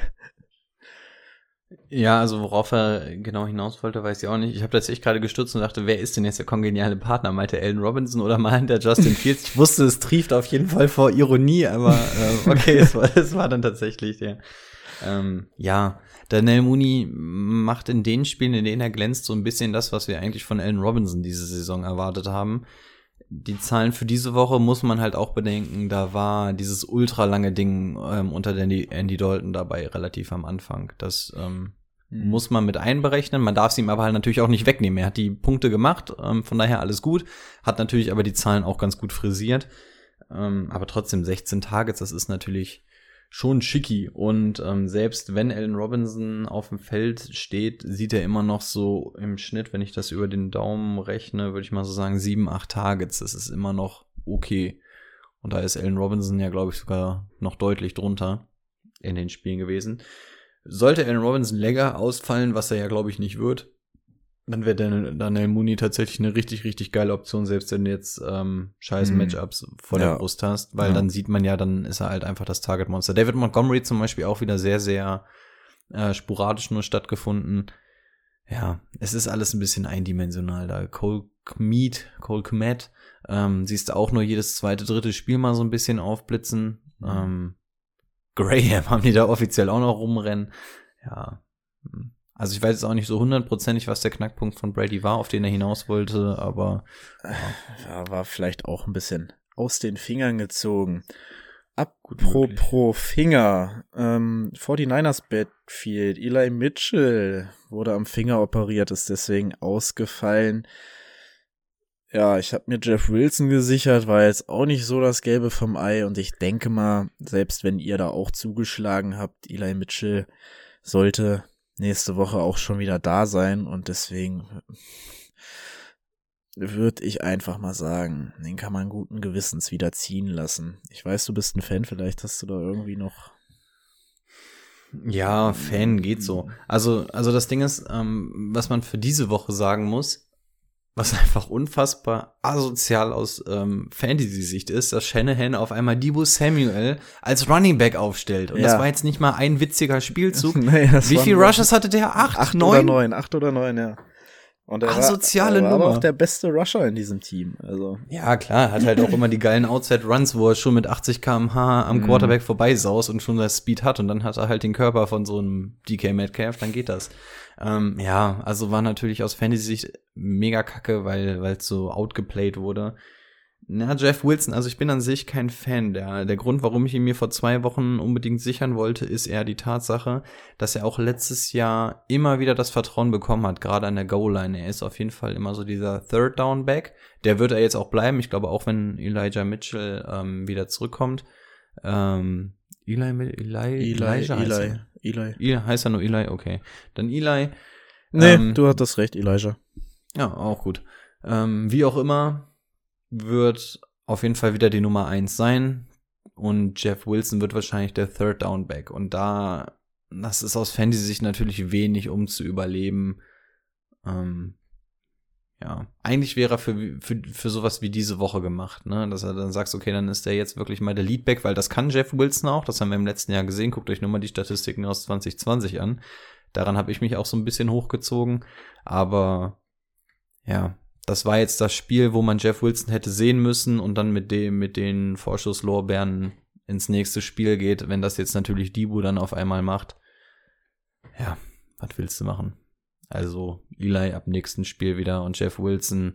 F: Ja, also worauf er genau hinaus wollte, weiß ich auch nicht. Ich habe tatsächlich gerade gestürzt und dachte, wer ist denn jetzt der kongeniale Partner? Meinte Allen Robinson oder meinte der Justin <laughs> Fields? Ich wusste, es trieft auf jeden Fall vor Ironie, aber äh, okay, es war, es war dann tatsächlich der. Ähm, ja, Daniel Mooney macht in den Spielen, in denen er glänzt, so ein bisschen das, was wir eigentlich von Allen Robinson diese Saison erwartet haben. Die Zahlen für diese Woche muss man halt auch bedenken, da war dieses ultra lange Ding ähm, unter Andy, Andy Dalton dabei, relativ am Anfang. Das ähm, mhm. muss man mit einberechnen. Man darf es ihm aber halt natürlich auch nicht wegnehmen. Er hat die Punkte gemacht, ähm, von daher alles gut. Hat natürlich aber die Zahlen auch ganz gut frisiert. Ähm, aber trotzdem 16 Targets, das ist natürlich schon schicki. Und ähm, selbst wenn Allen Robinson auf dem Feld steht, sieht er immer noch so im Schnitt, wenn ich das über den Daumen rechne, würde ich mal so sagen, sieben, acht Targets. Das ist immer noch okay. Und da ist Allen Robinson ja, glaube ich, sogar noch deutlich drunter in den Spielen gewesen. Sollte Allen Robinson länger ausfallen, was er ja, glaube ich, nicht wird, dann wäre Daniel Mooney tatsächlich eine richtig, richtig geile Option, selbst wenn du jetzt ähm, scheiß mhm. Matchups vor ja. der Brust hast, weil ja. dann sieht man ja, dann ist er halt einfach das Target-Monster. David Montgomery zum Beispiel auch wieder sehr, sehr äh, sporadisch nur stattgefunden. Ja, es ist alles ein bisschen eindimensional da. Cole Kmeet, Cole Kmet, ähm, siehst du auch nur jedes zweite, dritte Spiel mal so ein bisschen aufblitzen. Mhm. Ähm, Graham <laughs> haben die da offiziell auch noch rumrennen. Ja, hm. Also ich weiß jetzt auch nicht so hundertprozentig, was der Knackpunkt von Brady war, auf den er hinaus wollte, aber
E: ja. ja war vielleicht auch ein bisschen aus den Fingern gezogen. Apropos Finger, ähm, 49ers Backfield, Eli Mitchell wurde am Finger operiert, ist deswegen ausgefallen. Ja, ich habe mir Jeff Wilson gesichert, war jetzt auch nicht so das Gelbe vom Ei und ich denke mal, selbst wenn ihr da auch zugeschlagen habt, Eli Mitchell sollte nächste Woche auch schon wieder da sein und deswegen würde ich einfach mal sagen, den kann man guten Gewissens wieder ziehen lassen. Ich weiß, du bist ein Fan, vielleicht hast du da irgendwie noch.
F: Ja, Fan geht so. Also, also das Ding ist, ähm, was man für diese Woche sagen muss, was <laughs> einfach unfassbar asozial aus ähm, Fantasy-Sicht ist, dass Shanahan auf einmal Debo Samuel als Running Back aufstellt. Und ja. das war jetzt nicht mal ein witziger Spielzug. <laughs> nee, Wie viel Rushes hatte der? Acht,
E: acht
F: neun?
E: oder neun, acht oder neun, ja.
F: Und er Asoziale
E: war,
F: er war
E: aber auch der beste Rusher in diesem Team. Also.
F: Ja, klar, hat halt auch immer die geilen Outside-Runs, wo er schon mit 80 km/h am mhm. Quarterback vorbeisaust und schon das Speed hat und dann hat er halt den Körper von so einem DK Metcalf, dann geht das. Ähm, ja, also war natürlich aus Fantasy-Sicht mega kacke, weil weil so outgeplayed wurde. Na, Jeff Wilson, also ich bin an sich kein Fan. Der, der Grund, warum ich ihn mir vor zwei Wochen unbedingt sichern wollte, ist eher die Tatsache, dass er auch letztes Jahr immer wieder das Vertrauen bekommen hat, gerade an der Goal-Line. Er ist auf jeden Fall immer so dieser Third-Down-Back. Der wird er jetzt auch bleiben. Ich glaube, auch wenn Elijah Mitchell ähm, wieder zurückkommt. Ähm, Eli, Eli, Eli, Elijah Eli. Eli. Eli. Heißt er nur Eli? Okay. Dann Eli.
E: Nee, ähm, du hattest recht, Elijah.
F: Ja, auch gut. Ähm, wie auch immer, wird auf jeden Fall wieder die Nummer eins sein. Und Jeff Wilson wird wahrscheinlich der Third Down Back. Und da, das ist aus Fantasy-Sicht natürlich wenig, um zu überleben. Ähm, ja, eigentlich wäre er für, für, für sowas wie diese Woche gemacht, ne? Dass er dann sagt, okay, dann ist der jetzt wirklich mal der Leadback, weil das kann Jeff Wilson auch, das haben wir im letzten Jahr gesehen. Guckt euch nur mal die Statistiken aus 2020 an. Daran habe ich mich auch so ein bisschen hochgezogen. Aber ja, das war jetzt das Spiel, wo man Jeff Wilson hätte sehen müssen und dann mit dem, mit den Vorschusslorbeeren ins nächste Spiel geht, wenn das jetzt natürlich Dibu dann auf einmal macht. Ja, was willst du machen? Also Eli ab nächsten Spiel wieder und Jeff Wilson.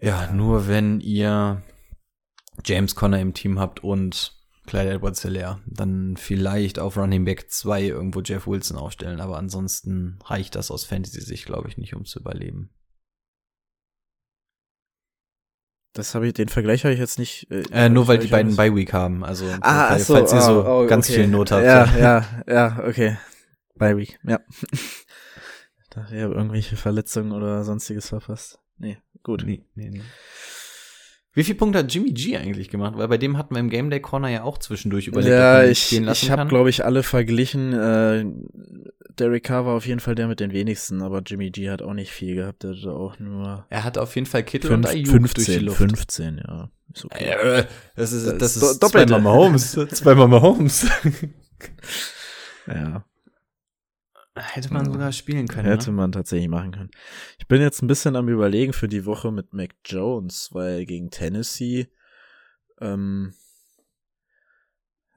F: Ja, nur wenn ihr James Conner im Team habt und Clyde Edwards Hilaire, dann vielleicht auf Running Back 2 irgendwo Jeff Wilson aufstellen, aber ansonsten reicht das aus Fantasy-Sicht, glaube ich, nicht, um zu überleben.
E: das habe ich, den Vergleich habe ich jetzt nicht.
F: Äh, äh nur weil die beiden bei Week haben. Also
E: ah,
F: falls,
E: so,
F: falls ihr so
E: oh, oh,
F: ganz
E: okay.
F: viel Not habt.
E: Ja, ja, ja, okay. By Week, ja. <laughs> da ich habe irgendwelche Verletzungen oder sonstiges verpasst. Nee, gut. Nee, nee, nee.
F: Wie viel Punkte hat Jimmy G eigentlich gemacht? Weil bei dem hatten wir im Game Day Corner ja auch zwischendurch überlegt,
E: ja, ich, ich habe glaube ich alle verglichen. Äh, Derek Carr war auf jeden Fall der mit den wenigsten, aber Jimmy G hat auch nicht viel gehabt. Er hatte auch nur.
F: Er hatte auf jeden Fall Kittel
E: fünf,
F: und Ayuk
E: 15,
F: durch die Luft.
E: 15, ja.
F: Ist okay. Äh, das ist, das,
E: das
F: ist,
E: ist doppelt.
F: Zweimal Mahomes. <laughs> Zweimal Mahomes.
E: ja.
F: Hätte man sogar spielen können.
E: Hätte
F: ne?
E: man tatsächlich machen können. Ich bin jetzt ein bisschen am überlegen für die Woche mit Mac Jones, weil gegen Tennessee, ähm,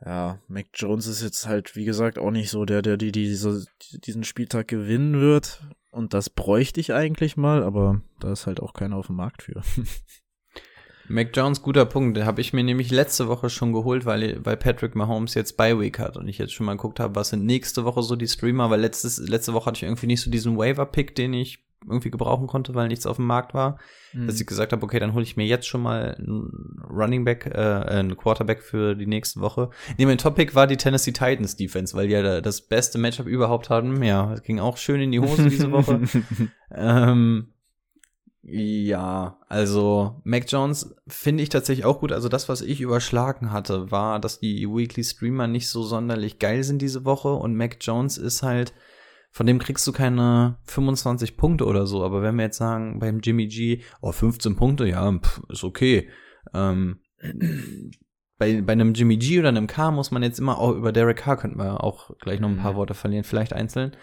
E: ja, Mac Jones ist jetzt halt, wie gesagt, auch nicht so der, der die, die diese, diesen Spieltag gewinnen wird. Und das bräuchte ich eigentlich mal, aber da ist halt auch keiner auf dem Markt für. <laughs>
F: Mac Jones, guter Punkt. Den habe ich mir nämlich letzte Woche schon geholt, weil, weil Patrick Mahomes jetzt bei Week hat und ich jetzt schon mal geguckt habe, was sind nächste Woche so die Streamer, weil letztes, letzte Woche hatte ich irgendwie nicht so diesen Waiver-Pick, den ich irgendwie gebrauchen konnte, weil nichts auf dem Markt war. Mhm. Dass ich gesagt habe, okay, dann hole ich mir jetzt schon mal einen Running Back, äh, einen Quarterback für die nächste Woche. Nee, mein Top-Pick war die Tennessee Titans Defense, weil die ja das beste Matchup überhaupt hatten. Ja, es ging auch schön in die Hose diese Woche. <laughs> ähm, ja, also Mac Jones finde ich tatsächlich auch gut. Also das, was ich überschlagen hatte, war, dass die Weekly Streamer nicht so sonderlich geil sind diese Woche und Mac Jones ist halt, von dem kriegst du keine 25 Punkte oder so. Aber wenn wir jetzt sagen, beim Jimmy G, oh, 15 Punkte, ja, pff, ist okay. Ähm, bei, bei einem Jimmy G oder einem K muss man jetzt immer auch über Derek Carr könnten wir auch gleich noch ein paar Worte verlieren, vielleicht einzeln.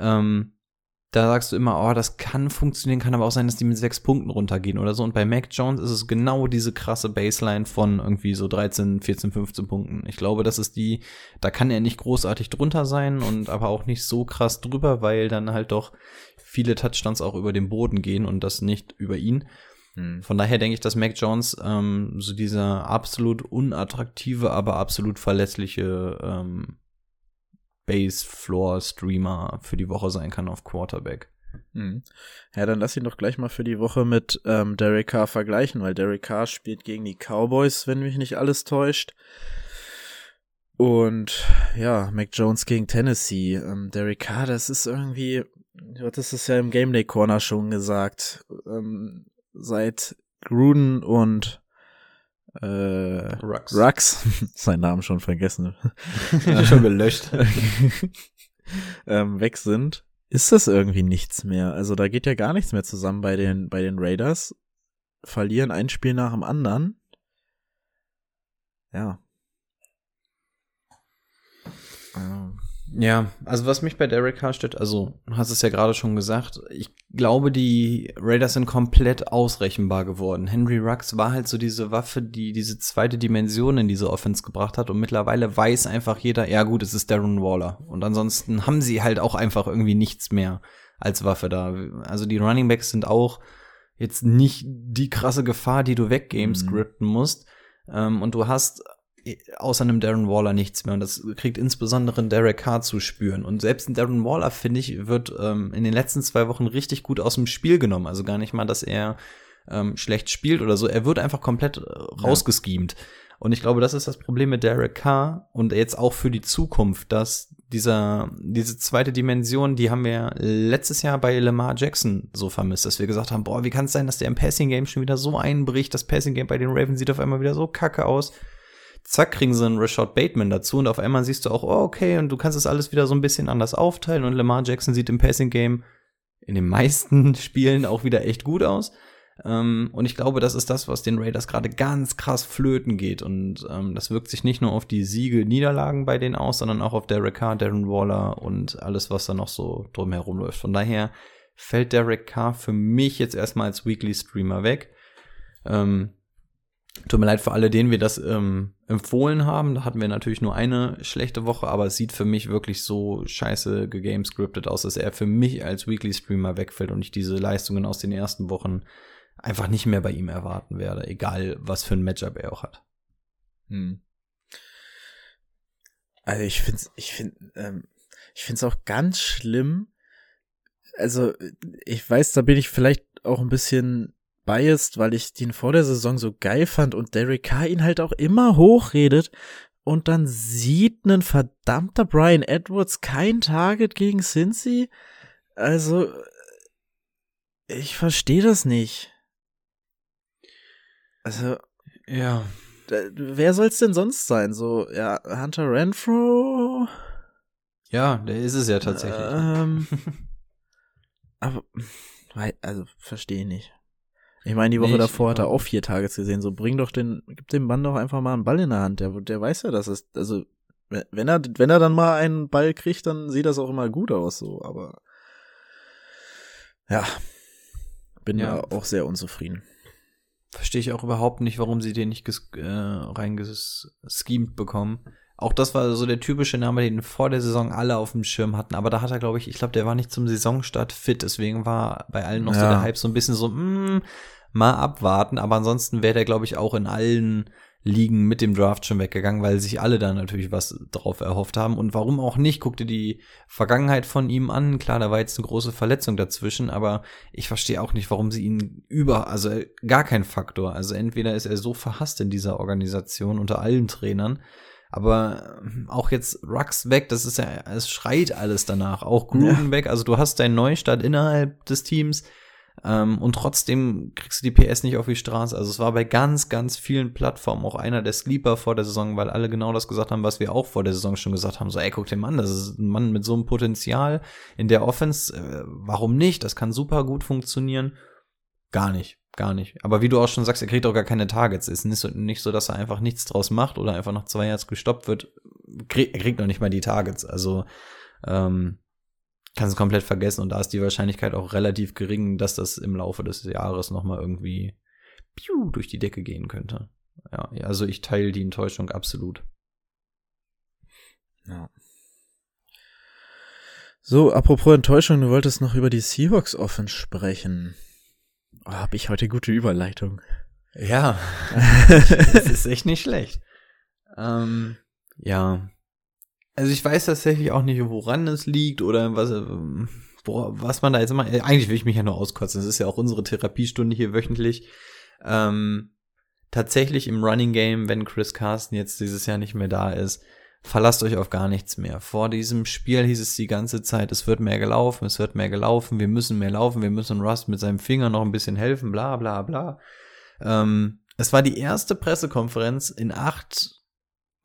F: Ähm, da sagst du immer, oh, das kann funktionieren, kann aber auch sein, dass die mit sechs Punkten runtergehen oder so. Und bei Mac Jones ist es genau diese krasse Baseline von irgendwie so 13, 14, 15 Punkten. Ich glaube, das ist die, da kann er nicht großartig drunter sein und aber auch nicht so krass drüber, weil dann halt doch viele Touchdowns auch über den Boden gehen und das nicht über ihn. Hm. Von daher denke ich, dass Mac Jones ähm, so dieser absolut unattraktive, aber absolut verlässliche ähm, Base-Floor-Streamer für die Woche sein kann auf Quarterback.
E: Mhm. Ja, dann lass ihn doch gleich mal für die Woche mit ähm, Derek Carr vergleichen, weil Derek Carr spielt gegen die Cowboys, wenn mich nicht alles täuscht. Und ja, Mac Jones gegen Tennessee. Ähm, Derek Carr, das ist irgendwie, du hattest es ja im Game Day Corner schon gesagt, ähm, seit Gruden und äh,
F: Rux. <laughs>
E: Rux, seinen Namen schon vergessen, <laughs>
F: schon gelöscht, <laughs>
E: ähm, weg sind, ist das irgendwie nichts mehr. Also da geht ja gar nichts mehr zusammen bei den, bei den Raiders. Verlieren ein Spiel nach dem anderen. Ja.
F: Ähm. Ja, also was mich bei Derek Carr stört, also du hast es ja gerade schon gesagt, ich glaube, die Raiders sind komplett ausrechenbar geworden. Henry Rux war halt so diese Waffe, die diese zweite Dimension in diese Offense gebracht hat und mittlerweile weiß einfach jeder, ja gut, es ist Darren Waller. Und ansonsten haben sie halt auch einfach irgendwie nichts mehr als Waffe da. Also die Running Backs sind auch jetzt nicht die krasse Gefahr, die du weggame mhm. scripten musst. Ähm, und du hast außer einem Darren Waller nichts mehr. Und das kriegt insbesondere ein Derek Carr zu spüren. Und selbst ein Darren Waller, finde ich, wird ähm, in den letzten zwei Wochen richtig gut aus dem Spiel genommen. Also gar nicht mal, dass er ähm, schlecht spielt oder so. Er wird einfach komplett äh, rausgeschemt. Ja. Und ich glaube, das ist das Problem mit Derek Carr und jetzt auch für die Zukunft, dass dieser, diese zweite Dimension, die haben wir letztes Jahr bei Lamar Jackson so vermisst, dass wir gesagt haben, boah, wie kann es sein, dass der im Passing Game schon wieder so einbricht? Das Passing Game bei den Ravens sieht auf einmal wieder so kacke aus zack, kriegen sie einen Rashad Bateman dazu und auf einmal siehst du auch, oh, okay, und du kannst es alles wieder so ein bisschen anders aufteilen und Lamar Jackson sieht im Passing Game in den meisten <laughs> Spielen auch wieder echt gut aus. Ähm, und ich glaube, das ist das, was den Raiders gerade ganz krass flöten geht. Und ähm, das wirkt sich nicht nur auf die Siege, Niederlagen bei denen aus, sondern auch auf Derek Carr, Darren Waller und alles, was da noch so drumherum läuft. Von daher fällt Derek Carr für mich jetzt erstmal als Weekly Streamer weg. Ähm, Tut mir leid für alle, denen wir das ähm, empfohlen haben. Da hatten wir natürlich nur eine schlechte Woche, aber es sieht für mich wirklich so scheiße gegamescriptet aus, dass er für mich als Weekly Streamer wegfällt und ich diese Leistungen aus den ersten Wochen einfach nicht mehr bei ihm erwarten werde, egal was für ein Matchup er auch hat. Hm.
E: Also ich finde ich finde ähm, ich finde es auch ganz schlimm. Also ich weiß, da bin ich vielleicht auch ein bisschen biased, weil ich den vor der Saison so geil fand und Derek Carr ihn halt auch immer hochredet und dann sieht ein verdammter Brian Edwards kein Target gegen Cincy. Also, ich verstehe das nicht. Also,
F: Ja.
E: wer soll's denn sonst sein? So, ja, Hunter Renfro?
F: Ja, der ist es ja tatsächlich.
E: Ähm, <laughs> aber, also, verstehe ich nicht. Ich meine, die Woche
F: Nee,
E: davor hat er auch vier Targets gesehen. So, bring doch den, gib dem Mann doch einfach mal einen Ball in der Hand. Der, der weiß ja, dass es, also, wenn er, wenn er dann mal einen Ball kriegt, dann sieht das auch immer gut aus, so, aber, ja, bin
F: Ja.
E: da auch sehr unzufrieden.
F: Verstehe ich auch überhaupt nicht, warum sie den nicht äh, reingeschemt bekommen. Auch das war so der typische Name, den vor der Saison alle auf dem Schirm hatten. Aber da hat er, glaube ich, ich glaube, der war nicht zum Saisonstart fit. Deswegen war bei allen noch so
E: Ja.
F: der Hype so ein bisschen so, mm, mal abwarten. Aber ansonsten wäre der, glaube ich, auch in allen Ligen mit dem Draft schon weggegangen, weil sich alle da natürlich was drauf erhofft haben. Und warum auch nicht? Guck dir die Vergangenheit von ihm an. Klar, da war jetzt eine große Verletzung dazwischen, aber ich verstehe auch nicht, warum sie ihn über, also gar kein Faktor. Also entweder ist er so verhasst in dieser Organisation unter allen Trainern, aber ähm, auch jetzt Rux weg, das ist ja, es schreit alles danach. Auch Gruden weg, also du hast deinen Neustart innerhalb des Teams ähm, und trotzdem kriegst du die PS nicht auf die Straße. Also es war bei ganz, ganz vielen Plattformen auch einer der Sleeper vor der Saison, weil alle genau das gesagt haben, was wir auch vor der Saison schon gesagt haben. So, ey, guck dir mal an, das ist ein Mann mit so einem Potenzial in der Offense. Äh, warum nicht? Das kann super gut funktionieren. Gar nicht, gar nicht. Aber wie du auch schon sagst, er kriegt auch gar keine Targets. Ist nicht so, nicht so dass er einfach nichts draus macht oder einfach nach zwei Yards gestoppt wird. Er kriegt noch nicht mal die Targets. Also ähm, kannst es komplett vergessen und da ist die Wahrscheinlichkeit auch relativ gering, dass das im Laufe des Jahres noch mal irgendwie piu, durch die Decke gehen könnte. Ja, also ich teile die Enttäuschung absolut.
E: Ja. So, apropos Enttäuschung, du wolltest noch über die Seahawks Offense sprechen. Oh, hab ich heute gute Überleitung.
F: Ja, <laughs> das ist echt nicht schlecht. Ähm, ja. Also ich weiß tatsächlich auch nicht, woran es liegt oder was, boah, was man da jetzt immer. Eigentlich will ich mich ja nur auskotzen. Das ist ja auch unsere Therapiestunde hier wöchentlich. Ähm, tatsächlich im Running Game, wenn Chris Carson jetzt dieses Jahr nicht mehr da ist, verlasst euch auf gar nichts mehr. Vor diesem Spiel hieß es die ganze Zeit, es wird mehr gelaufen, es wird mehr gelaufen, wir müssen mehr laufen, wir müssen Rust mit seinem Finger noch ein bisschen helfen, bla bla bla. Ähm, es war die erste Pressekonferenz in acht,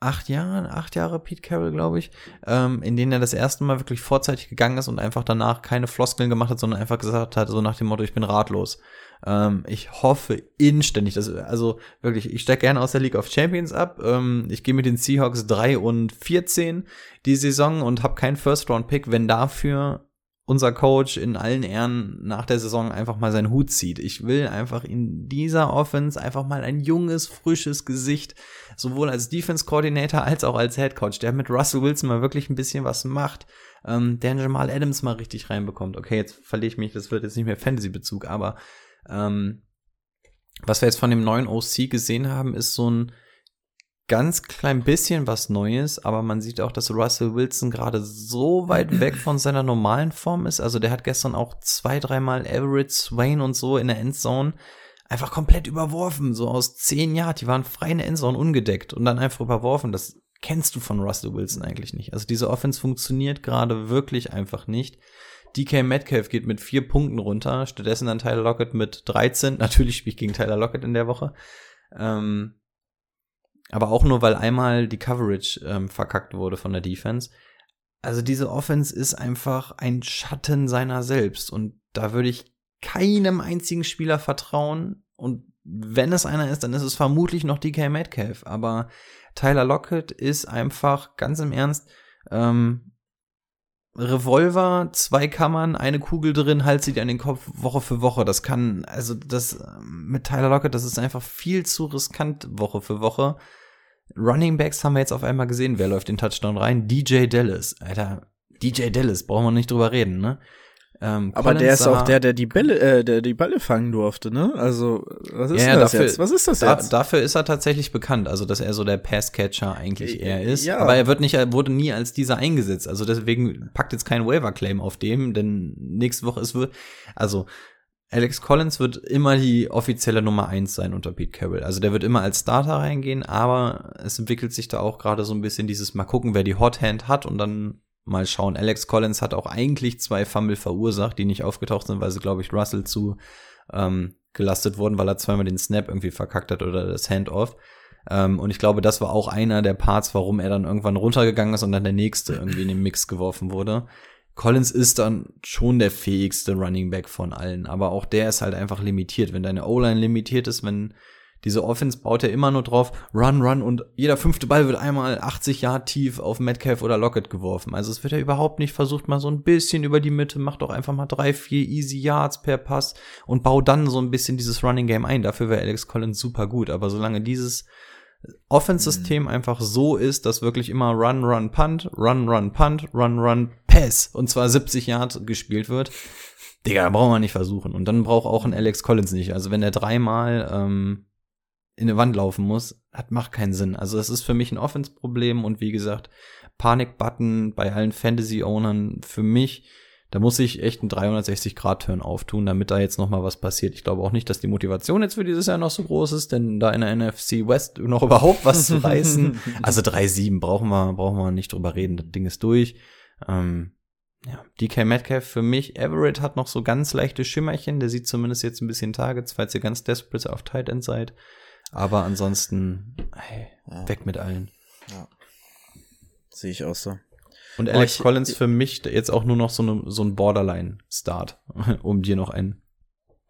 F: acht Jahren, acht Jahre Pete Carroll, glaube ich, ähm, in denen er das erste Mal wirklich vorzeitig gegangen ist und einfach danach keine Floskeln gemacht hat, sondern einfach gesagt hat, so nach dem Motto, ich bin ratlos. Ähm, ich hoffe inständig, dass, also wirklich, ich steige gerne aus der League of Champions ab. Ähm, ich gehe mit den Seahawks 3 und 14 die Saison und habe keinen First-Round-Pick, wenn dafür unser Coach in allen Ehren nach der Saison einfach mal seinen Hut zieht. Ich will einfach in dieser Offense einfach mal ein junges, frisches Gesicht, sowohl als Defense Coordinator als auch als Head Coach, der mit Russell Wilson mal wirklich ein bisschen was macht, ähm, der Jamal Adams mal richtig reinbekommt. Okay, jetzt verliere ich mich, das wird jetzt nicht mehr Fantasy-Bezug, aber ähm, was wir jetzt von dem neuen OC gesehen haben, ist so ein ganz klein bisschen was Neues, aber man sieht auch, dass Russell Wilson gerade so weit weg von seiner normalen Form ist. Also der hat gestern auch zwei, dreimal Everett, Swain und so in der Endzone einfach komplett überworfen, so aus zehn Jahren. Die waren frei in der Endzone ungedeckt und dann einfach überworfen. Das kennst du von Russell Wilson eigentlich nicht. Also diese Offense funktioniert gerade wirklich einfach nicht. DK Metcalf geht mit vier Punkten runter, stattdessen dann Tyler Lockett mit 13. <laughs> Natürlich spiele ich gegen Tyler Lockett in der Woche. Ähm, aber auch nur, weil einmal die Coverage ähm, verkackt wurde von der Defense. Also diese Offense ist einfach ein Schatten seiner selbst und da würde ich keinem einzigen Spieler vertrauen und wenn es einer ist, dann ist es vermutlich noch DK Metcalf, aber Tyler Lockett ist einfach ganz im Ernst ähm, Revolver, zwei Kammern, eine Kugel drin, halt sie dir an den Kopf Woche für Woche. Das kann, also das mit Tyler Lockett, das ist einfach viel zu riskant Woche für Woche. Running Backs haben wir jetzt auf einmal gesehen. Wer läuft den Touchdown rein? DJ Dallas. Alter, DJ Dallas, brauchen wir nicht drüber reden, ne? Ähm,
E: Aber
F: Collins
E: der ist auch der, der die Bälle, äh, der die Bälle fangen durfte, ne? Also, was ist
F: Ja,
E: das
F: dafür-
E: jetzt? Was ist das
F: Da,
E: jetzt?
F: dafür ist er tatsächlich bekannt, also dass er so der Passcatcher eigentlich
E: Äh,
F: eher ist.
E: ja.
F: Aber er wird nicht, er wurde nie als dieser eingesetzt. Also deswegen packt jetzt kein Waiver-Claim auf dem, denn nächste Woche ist wird, also Alex Collins wird immer die offizielle Nummer eins sein unter Pete Carroll. Also der wird immer als Starter reingehen, aber es entwickelt sich da auch gerade so ein bisschen dieses mal gucken, wer die Hot Hand hat und dann mal schauen. Alex Collins hat auch eigentlich zwei Fumble verursacht, die nicht aufgetaucht sind, weil sie, glaube ich, Russell zu ähm, gelastet wurden, weil er zweimal den Snap irgendwie verkackt hat oder das Handoff. Ähm, und ich glaube, das war auch einer der Parts, warum er dann irgendwann runtergegangen ist und dann der nächste irgendwie in den Mix geworfen wurde. Collins ist dann schon der fähigste Running Back von allen, aber auch der ist halt einfach limitiert. Wenn deine O-Line limitiert ist, wenn diese Offense baut er immer nur drauf, run, run und jeder fünfte Ball wird einmal 80 Jahre tief auf Metcalf oder Lockett geworfen. Also es wird ja überhaupt nicht versucht, mal so ein bisschen über die Mitte, mach doch einfach mal drei, vier easy Yards per Pass und bau dann so ein bisschen dieses Running Game ein. Dafür wäre Alex Collins super gut. Aber solange dieses Offense-System mhm. einfach so ist, dass wirklich immer Run, Run, Punt, Run, Run, Punt, Run, Run, Pass und zwar 70 Yards gespielt wird. Digga, brauchen wir nicht versuchen. Und dann braucht auch ein Alex Collins nicht. Also wenn er dreimal ähm, in eine Wand laufen muss, hat macht keinen Sinn. Also das ist für mich ein Offense-Problem und wie gesagt, Panik-Button bei allen Fantasy-Ownern für mich da muss ich echt einen 360-Grad-Turn auftun, damit da jetzt noch mal was passiert. Ich glaube auch nicht, dass die Motivation jetzt für dieses Jahr noch so groß ist, denn da in der NFC West noch <laughs> überhaupt was zu reißen. <laughs> Also 3-7 brauchen wir, brauchen wir nicht drüber reden. Das Ding ist durch. Ähm, ja, DK Metcalf für mich. Everett hat noch so ganz leichte Schimmerchen. Der sieht zumindest jetzt ein bisschen Targets, falls ihr ganz desperate auf Tight End seid. Aber ansonsten, hey, ja. weg mit allen. Ja.
E: Sehe ich auch so.
F: Und Alex oh, Collins für mich jetzt auch nur noch so, eine, so ein Borderline-Start, <laughs> um dir noch einen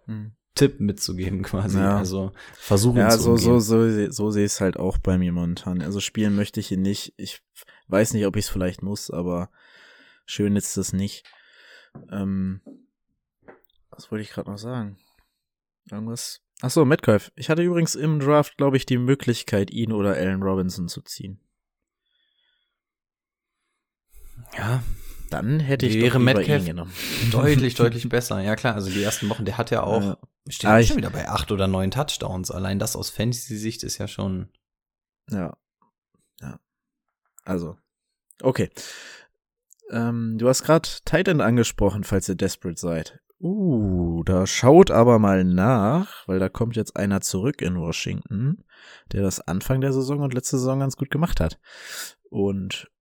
F: hm. Tipp mitzugeben quasi. Ja. Also versuchen
E: ja, zu so, umgehen. so, so, so sehe ich es halt auch bei mir momentan. Also spielen möchte ich ihn nicht. Ich weiß nicht, ob ich es vielleicht muss, aber schön ist es nicht. Ähm, was wollte ich gerade noch sagen? Irgendwas. Ach so, Metcalf. Ich hatte übrigens im Draft, glaube ich, die Möglichkeit, ihn oder Allen Robinson zu ziehen.
F: Ja,
E: dann hätte ich
F: wäre Metcalf genommen. <laughs> deutlich, deutlich besser. Ja klar, also die ersten Wochen, der hat ja auch, ja. steht ah, schon wieder bei acht oder neun Touchdowns. Allein das aus Fantasy-Sicht ist ja schon.
E: Ja. Ja. Also, okay. Ähm, du hast gerade Titan angesprochen, falls ihr desperate seid. Uh, da schaut aber mal nach, weil da kommt jetzt einer zurück in Washington, der das Anfang der Saison und letzte Saison ganz gut gemacht hat. Und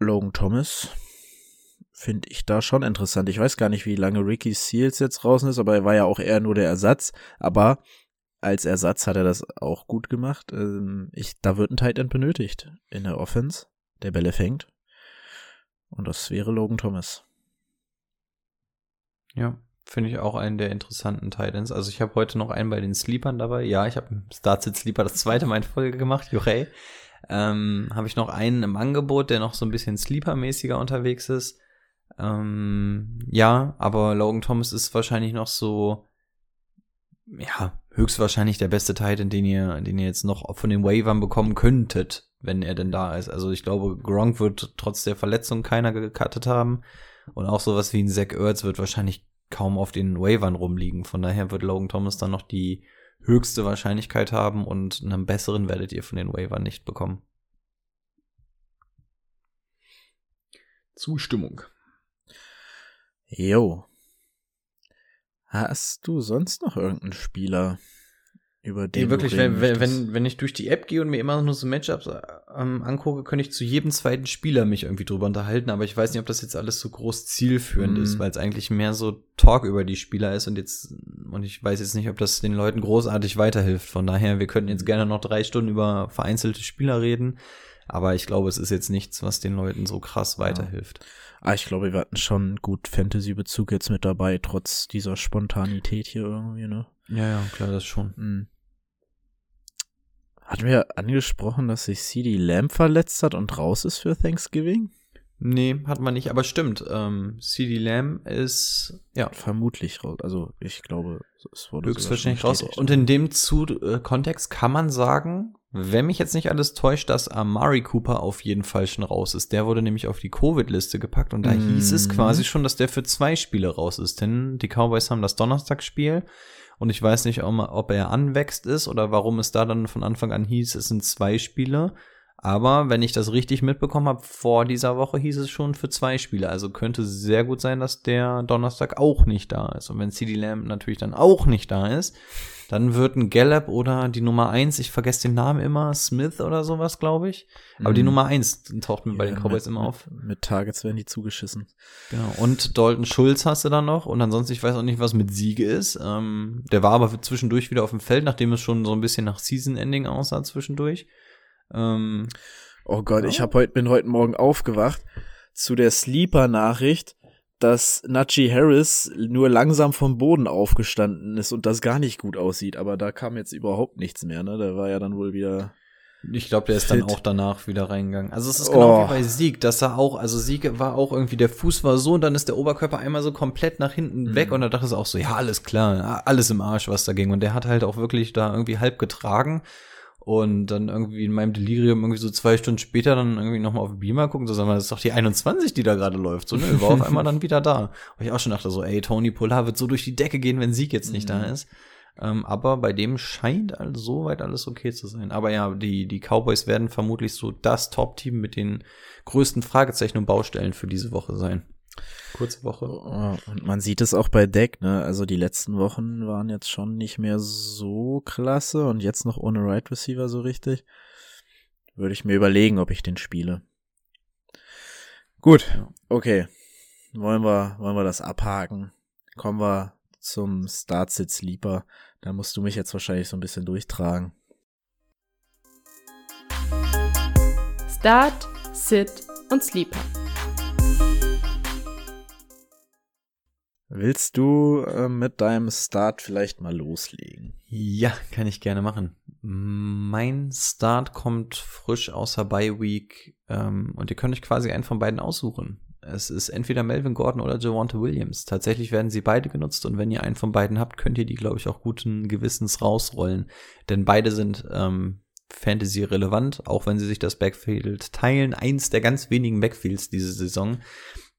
E: Logan Thomas finde ich da schon interessant. Ich weiß gar nicht, wie lange Ricky Seals jetzt draußen ist, aber er war ja auch eher nur der Ersatz. Aber als Ersatz hat er das auch gut gemacht. Ähm, ich, da wird ein Tight End benötigt in der Offense, der Bälle fängt. Und das wäre Logan Thomas.
F: Ja, finde ich auch einen der interessanten Titans. Also ich habe heute noch einen bei den Sleepern dabei. Ja, ich habe Startsit Sleeper das zweite Mal in Folge gemacht. Juchei ähm, habe ich noch einen im Angebot, der noch so ein bisschen Sleeper-mäßiger unterwegs ist. Ähm, ja, aber Logan Thomas ist wahrscheinlich noch so, ja, höchstwahrscheinlich der beste Titan, den ihr, den ihr jetzt noch von den Wavern bekommen könntet, wenn er denn da ist. Also ich glaube, Gronk wird trotz der Verletzung keiner gecuttet haben. Und auch sowas wie ein Zach Ertz wird wahrscheinlich kaum auf den Wavern rumliegen. Von daher wird Logan Thomas dann noch die höchste Wahrscheinlichkeit haben und einen besseren werdet ihr von den Wavern nicht bekommen.
C: Zustimmung.
E: Jo. Hast du sonst noch irgendeinen Spieler, über den.
F: Nee, wirklich, wenn, wenn, wenn ich durch die App gehe und mir immer nur so Matchups ähm, angucke, könnte ich zu jedem zweiten Spieler mich irgendwie drüber unterhalten, aber ich weiß nicht, ob das jetzt alles so groß zielführend mm. ist, weil es eigentlich mehr so Talk über die Spieler ist und jetzt, und ich weiß jetzt nicht, ob das den Leuten großartig weiterhilft. Von daher, wir könnten jetzt gerne noch drei Stunden über vereinzelte Spieler reden, aber ich glaube, es ist jetzt nichts, was den Leuten so krass weiterhilft. Ja.
E: Ah, ich glaube, wir hatten schon gut Fantasy-Bezug jetzt mit dabei, trotz dieser Spontanität hier irgendwie, ne?
F: Ja, ja, klar, das schon. Mhm.
E: Hatten wir angesprochen, dass sich CD Lamb verletzt hat und raus ist für Thanksgiving?
F: Nee, hat man nicht, aber stimmt. Ähm, CD Lamb ist ja
E: vermutlich raus. Also ich glaube,
F: es wurde höchstwahrscheinlich raus. Und in dem Zu äh, Kontext kann man sagen, wenn mich jetzt nicht alles täuscht, dass Amari Cooper auf jeden Fall schon raus ist. Der wurde nämlich auf die Covid-Liste gepackt und da mm. hieß es quasi schon, dass der für zwei Spiele raus ist. Denn die Cowboys haben das Donnerstagsspiel und ich weiß nicht, ob er anwächst ist oder warum es da dann von Anfang an hieß, es sind zwei Spiele. Aber wenn ich das richtig mitbekommen habe, vor dieser Woche hieß es schon für zwei Spiele. Also könnte sehr gut sein, dass der Donnerstag auch nicht da ist. Und wenn CD Lamb natürlich dann auch nicht da ist, dann wird ein Gallup oder die Nummer eins, ich vergesse den Namen immer, Smith oder sowas, glaube ich. Aber mhm. die Nummer eins taucht mir ja, bei den Cowboys
E: mit,
F: immer auf.
E: Mit, mit Targets werden die zugeschissen.
F: Genau. Und Dalton Schulz hast du dann noch. Und ansonsten, ich weiß auch nicht, was mit Siege ist. Ähm, der war aber zwischendurch wieder auf dem Feld, nachdem es schon so ein bisschen nach Season-Ending aussah zwischendurch.
E: Ähm, oh Gott, ja. ich hab heute, bin heute Morgen aufgewacht zu der Sleeper-Nachricht, dass Najee Harris nur langsam vom Boden aufgestanden ist und das gar nicht gut aussieht, aber da kam jetzt überhaupt nichts mehr, ne? Der war ja dann wohl wieder.
F: Ich glaube, der ist fit. dann auch danach wieder reingegangen. Also es ist genau oh. wie bei Sieg, dass er auch, also Sieg war auch irgendwie, der Fuß war so und dann ist der Oberkörper einmal so komplett nach hinten mhm. weg und da dachte es auch so, ja, alles klar, alles im Arsch, was da ging. Und der hat halt auch wirklich da irgendwie halb getragen und dann irgendwie in meinem Delirium irgendwie so zwei Stunden später dann irgendwie nochmal auf den Beamer gucken, so sagen wir, das ist doch die 21, die da gerade läuft. So, ne, war auf <laughs> einmal dann wieder da. Und ich auch schon dachte so, ey, Tony Polar wird so durch die Decke gehen, wenn Sieg jetzt nicht mhm. da ist. Ähm, aber bei dem scheint also soweit alles okay zu sein. Aber ja, die, die Cowboys werden vermutlich so das Top-Team mit den größten Fragezeichen und Baustellen für diese Woche sein. Kurze Woche.
E: Oh, und man sieht es auch bei Deck, ne? Also die letzten Wochen waren jetzt schon nicht mehr so klasse und jetzt noch ohne Right Receiver so richtig. Würde ich mir überlegen, ob ich den spiele. Gut, okay. Wollen wir, wollen wir das abhaken? Kommen wir zum Start Sit Sleeper. Da musst du mich jetzt wahrscheinlich so ein bisschen durchtragen.
D: Start, Sit und Sleeper.
E: Willst du äh, mit deinem Start vielleicht mal loslegen?
F: Ja, kann ich gerne machen. Mein Start kommt frisch außer Bye Week ähm, und ihr könnt euch quasi einen von beiden aussuchen. Es ist entweder Melvin Gordon oder Javante Williams. Tatsächlich werden sie beide genutzt und wenn ihr einen von beiden habt, könnt ihr die, glaube ich, auch guten Gewissens rausrollen. Denn beide sind ähm, Fantasy relevant, auch wenn sie sich das Backfield teilen. Eins der ganz wenigen Backfields diese Saison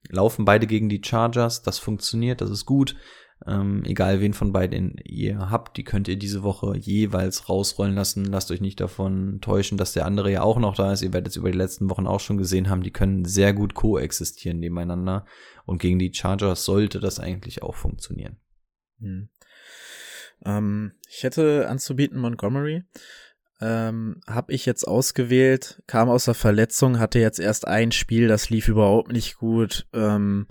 F: laufen beide gegen die Chargers. Das funktioniert, das ist gut. Ähm, egal wen von beiden ihr habt, die könnt ihr diese Woche jeweils rausrollen lassen. Lasst euch nicht davon täuschen, dass der andere ja auch noch da ist. Ihr werdet es über die letzten Wochen auch schon gesehen haben. Die können sehr gut koexistieren nebeneinander. Und gegen die Chargers sollte das eigentlich auch funktionieren. Hm.
E: Ähm, ich hätte anzubieten Montgomery ähm, habe ich jetzt ausgewählt, kam aus der Verletzung, hatte jetzt erst ein Spiel, das lief überhaupt nicht gut. Ähm,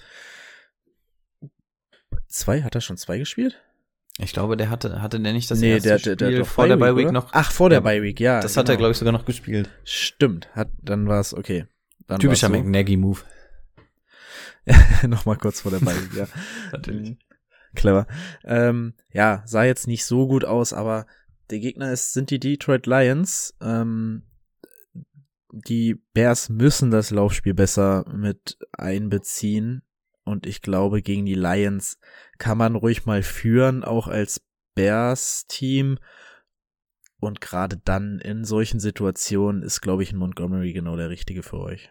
E: zwei, hat er schon zwei gespielt?
F: Ich glaube, der hatte, hatte der nicht das nee, erste der, Spiel der, der, vor der Bye Week noch.
E: Ach, vor der Bye Week, ja.
F: Das genau. hat er, genau. glaube ich, sogar noch gespielt.
E: Stimmt, hat, dann war es okay. Dann
F: Typischer so. McNaggy-Move. <laughs>
E: Nochmal kurz vor der Bye Week, ja. <laughs> Natürlich. Clever. Ähm, ja, sah jetzt nicht so gut aus, aber der Gegner ist, sind die Detroit Lions. Ähm, die Bears müssen das Laufspiel besser mit einbeziehen. Und ich glaube, gegen die Lions kann man ruhig mal führen, auch als Bears-Team. Und gerade dann in solchen Situationen ist, glaube ich, ein Montgomery genau der richtige für euch.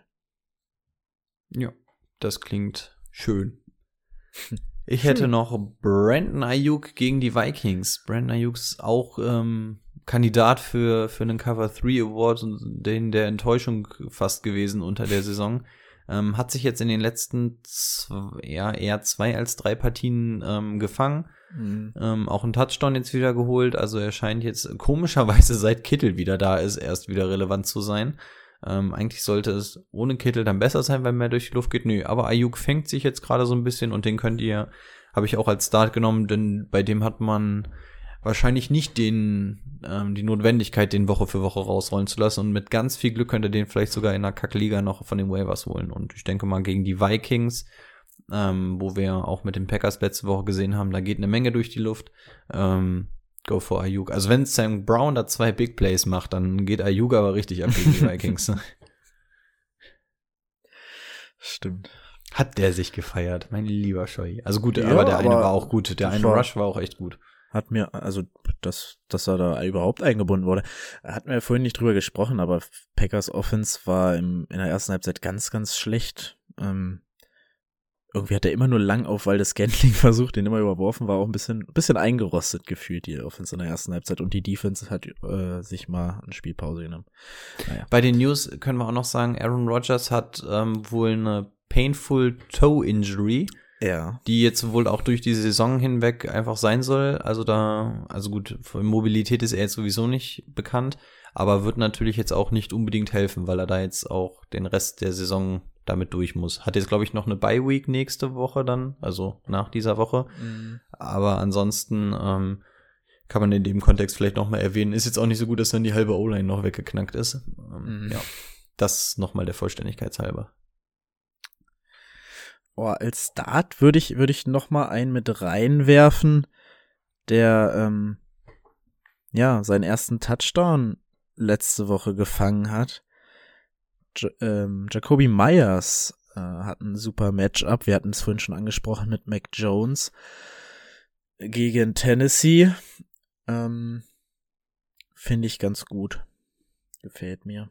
F: Ja, das klingt schön. <laughs> Ich hätte hm. noch Brandon Ayuk gegen die Vikings. Brandon Ayuk ist auch ähm, Kandidat für, für einen Cover 3 Award und den der Enttäuschung fast gewesen unter der Saison. Ähm, hat sich jetzt in den letzten zwei, ja, eher zwei als drei Partien ähm, gefangen. Mhm. Ähm, auch einen Touchdown jetzt wieder geholt. Also er scheint jetzt komischerweise seit Kittel wieder da ist, erst wieder relevant zu sein. Ähm, eigentlich sollte es ohne Kittel dann besser sein, wenn mehr durch die Luft geht. Nö, aber Ayuk fängt sich jetzt gerade so ein bisschen und den könnt ihr, habe ich auch als Start genommen, denn bei dem hat man wahrscheinlich nicht den, ähm, die Notwendigkeit, den Woche für Woche rausrollen zu lassen. Und mit ganz viel Glück könnt ihr den vielleicht sogar in einer Kackliga noch von den Waivers holen. Und ich denke mal gegen die Vikings, ähm, wo wir auch mit den Packers letzte Woche gesehen haben, da geht eine Menge durch die Luft. Ähm, Go for Ayuk. Also wenn Sam Brown da zwei Big Plays macht, dann geht Ayuk aber richtig ab gegen die <laughs> Vikings.
E: Stimmt.
F: Hat der sich gefeiert, mein lieber Scheu. Also gut, ja, aber der aber eine war auch gut. Der eine war, Rush war auch echt gut.
E: Hat mir, also, dass, dass er da überhaupt eingebunden wurde. Hat mir vorhin nicht drüber gesprochen, aber Packers Offense war im, in der ersten Halbzeit ganz, ganz schlecht. Ähm, irgendwie hat er immer nur lang auf, weil das Scantling <laughs> versucht, den immer überworfen war, auch ein bisschen, bisschen eingerostet gefühlt, die Offense in der ersten Halbzeit. Und die Defense hat äh, sich mal eine Spielpause genommen.
F: Naja. Bei den News können wir auch noch sagen, Aaron Rodgers hat ähm, wohl eine painful toe injury.
E: Ja.
F: Die jetzt wohl auch durch die Saison hinweg einfach sein soll. Also da, also gut, von Mobilität ist er jetzt sowieso nicht bekannt, aber wird natürlich jetzt auch nicht unbedingt helfen, weil er da jetzt auch den Rest der Saison damit durch muss. Hat jetzt, glaube ich, noch eine Bye-Week nächste Woche dann, also nach dieser Woche. Mhm. Aber ansonsten ähm, kann man in dem Kontext vielleicht noch mal erwähnen, ist jetzt auch nicht so gut, dass dann die halbe O-Line noch weggeknackt ist. Ähm, mhm. Ja, das noch mal der Vollständigkeit halber.
E: Oh, als Start würde ich, würde ich noch mal einen mit reinwerfen, der ähm, ja seinen ersten Touchdown letzte Woche gefangen hat ähm, Jacoby Myers äh, hat ein super Matchup. Wir hatten es vorhin schon angesprochen mit Mac Jones gegen Tennessee. Ähm, Finde ich ganz gut. Gefällt mir.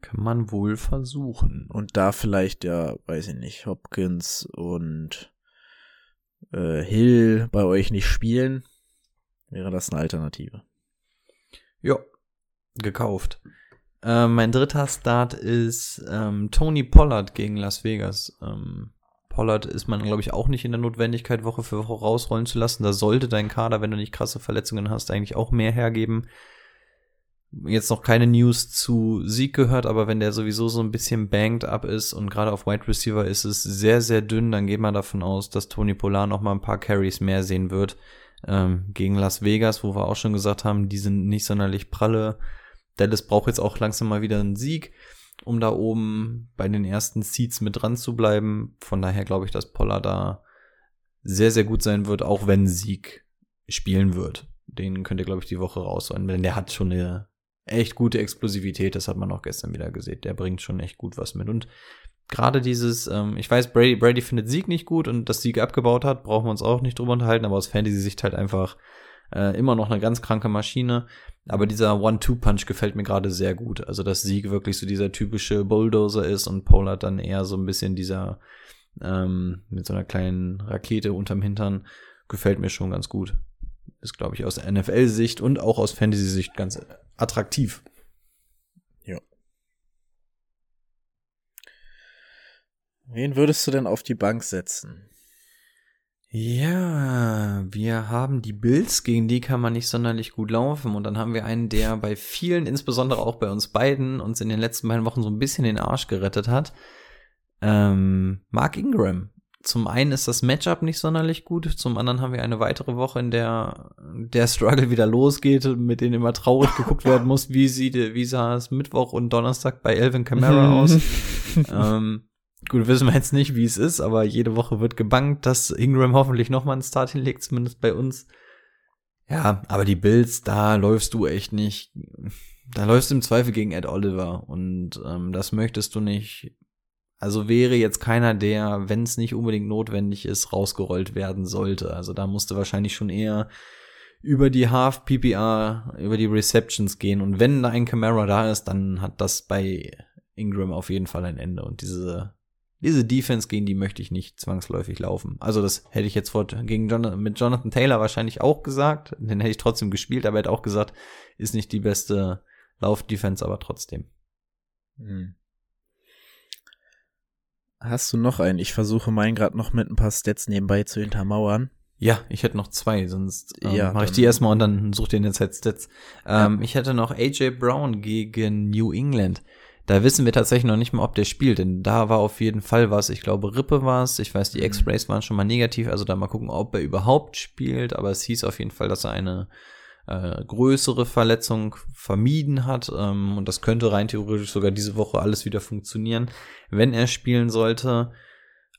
F: Kann man wohl versuchen.
E: Und da vielleicht, ja, weiß ich nicht, Hopkins und äh, Hill bei euch nicht spielen, wäre das eine Alternative.
F: Ja, gekauft. Äh, mein dritter Start ist ähm, Tony Pollard gegen Las Vegas. Ähm, Pollard ist man, glaube ich, auch nicht in der Notwendigkeit, Woche für Woche rausrollen zu lassen. Da sollte dein Kader, wenn du nicht krasse Verletzungen hast, eigentlich auch mehr hergeben. Jetzt noch keine News zu Sieg gehört, aber wenn der sowieso so ein bisschen banged up ist und gerade auf Wide Receiver ist es sehr, sehr dünn, dann geht man davon aus, dass Tony Pollard noch mal ein paar Carries mehr sehen wird. Ähm, gegen Las Vegas, wo wir auch schon gesagt haben, die sind nicht sonderlich pralle Dallas braucht jetzt auch langsam mal wieder einen Sieg, um da oben bei den ersten Seeds mit dran zu bleiben. Von daher glaube ich, dass Poller da sehr, sehr gut sein wird, auch wenn Sieg spielen wird. Den könnt ihr, glaube ich, die Woche rausholen, denn der hat schon eine echt gute Explosivität. Das hat man auch gestern wieder gesehen. Der bringt schon echt gut was mit. Und gerade dieses, ähm, ich weiß, Brady, Brady findet Sieg nicht gut und dass Sieg abgebaut hat, brauchen wir uns auch nicht drüber unterhalten, aber aus Fantasy-Sicht halt einfach äh, immer noch eine ganz kranke Maschine. Aber dieser One-Two-Punch gefällt mir gerade sehr gut. Also, dass Sieg wirklich so dieser typische Bulldozer ist und Pollard dann eher so ein bisschen dieser ähm, mit so einer kleinen Rakete unterm Hintern, gefällt mir schon ganz gut. Ist, glaube ich, aus NFL-Sicht und auch aus Fantasy-Sicht ganz attraktiv.
E: Ja. Wen würdest du denn auf die Bank setzen?
F: Ja, wir haben die Bills, gegen die kann man nicht sonderlich gut laufen. Und dann haben wir einen, der bei vielen, insbesondere auch bei uns beiden, uns in den letzten beiden Wochen so ein bisschen den Arsch gerettet hat. Ähm, Mark Ingram. Zum einen ist das Matchup nicht sonderlich gut, zum anderen haben wir eine weitere Woche, in der der Struggle wieder losgeht, mit denen immer traurig <laughs> geguckt werden muss, wie sieht, wie sah es Mittwoch und Donnerstag bei Elvin Kamara aus. <laughs> ähm, Gut, wissen wir jetzt nicht, wie es ist, aber jede Woche wird gebankt, dass Ingram hoffentlich nochmal einen Start hinlegt, zumindest bei uns. Ja, aber die Bills, da läufst du echt nicht. Da läufst du im Zweifel gegen Ed Oliver und ähm, das möchtest du nicht. Also wäre jetzt keiner, der, wenn es nicht unbedingt notwendig ist, rausgerollt werden sollte. Also da musste wahrscheinlich schon eher über die Half PPR, über die Receptions gehen. Und wenn da ein Camera da ist, dann hat das bei Ingram auf jeden Fall ein Ende. Und diese diese Defense, gegen die möchte ich nicht zwangsläufig laufen. Also das hätte ich jetzt vor, gegen John, mit Jonathan Taylor wahrscheinlich auch gesagt. Den hätte ich trotzdem gespielt, aber er hat auch gesagt, ist nicht die beste Lauf-Defense, aber trotzdem. Hm.
E: Hast du noch einen? Ich versuche meinen gerade noch mit ein paar Stats nebenbei zu hintermauern.
F: Ja, ich hätte noch zwei, sonst ähm, ja, mache ich die erstmal und dann such dir in der Zeit Stats. Ähm, ja. Ich hätte noch AJ Brown gegen New England. Da wissen wir tatsächlich noch nicht mal, ob der spielt, denn da war auf jeden Fall was. Ich glaube, Rippe war es. Ich weiß, die mhm. X-Rays waren schon mal negativ, also da mal gucken, ob er überhaupt spielt. Aber es hieß auf jeden Fall, dass er eine äh, größere Verletzung vermieden hat. Ähm, und das könnte rein theoretisch sogar diese Woche alles wieder funktionieren, wenn er spielen sollte.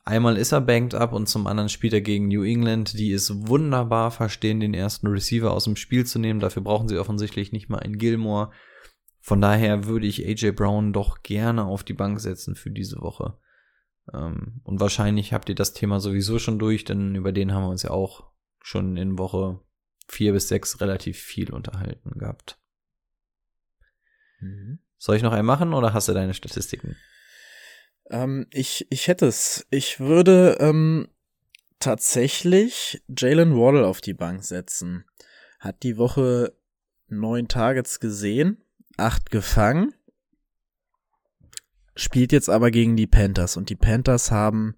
F: Einmal ist er banked up und zum anderen spielt er gegen New England, die es wunderbar verstehen, den ersten Receiver aus dem Spiel zu nehmen. Dafür brauchen sie offensichtlich nicht mal einen Gilmore. Von daher würde ich AJ Brown doch gerne auf die Bank setzen für diese Woche. Ähm, und wahrscheinlich habt ihr das Thema sowieso schon durch, denn über den haben wir uns ja auch schon in Woche vier bis sechs relativ viel unterhalten gehabt. Mhm. Soll ich noch einen machen oder hast du deine Statistiken?
E: Ähm, ich, ich hätte es. Ich würde ähm, tatsächlich Jalen Waddle auf die Bank setzen. Hat die Woche neun Targets gesehen, acht gefangen. Spielt jetzt aber gegen die Panthers und die Panthers haben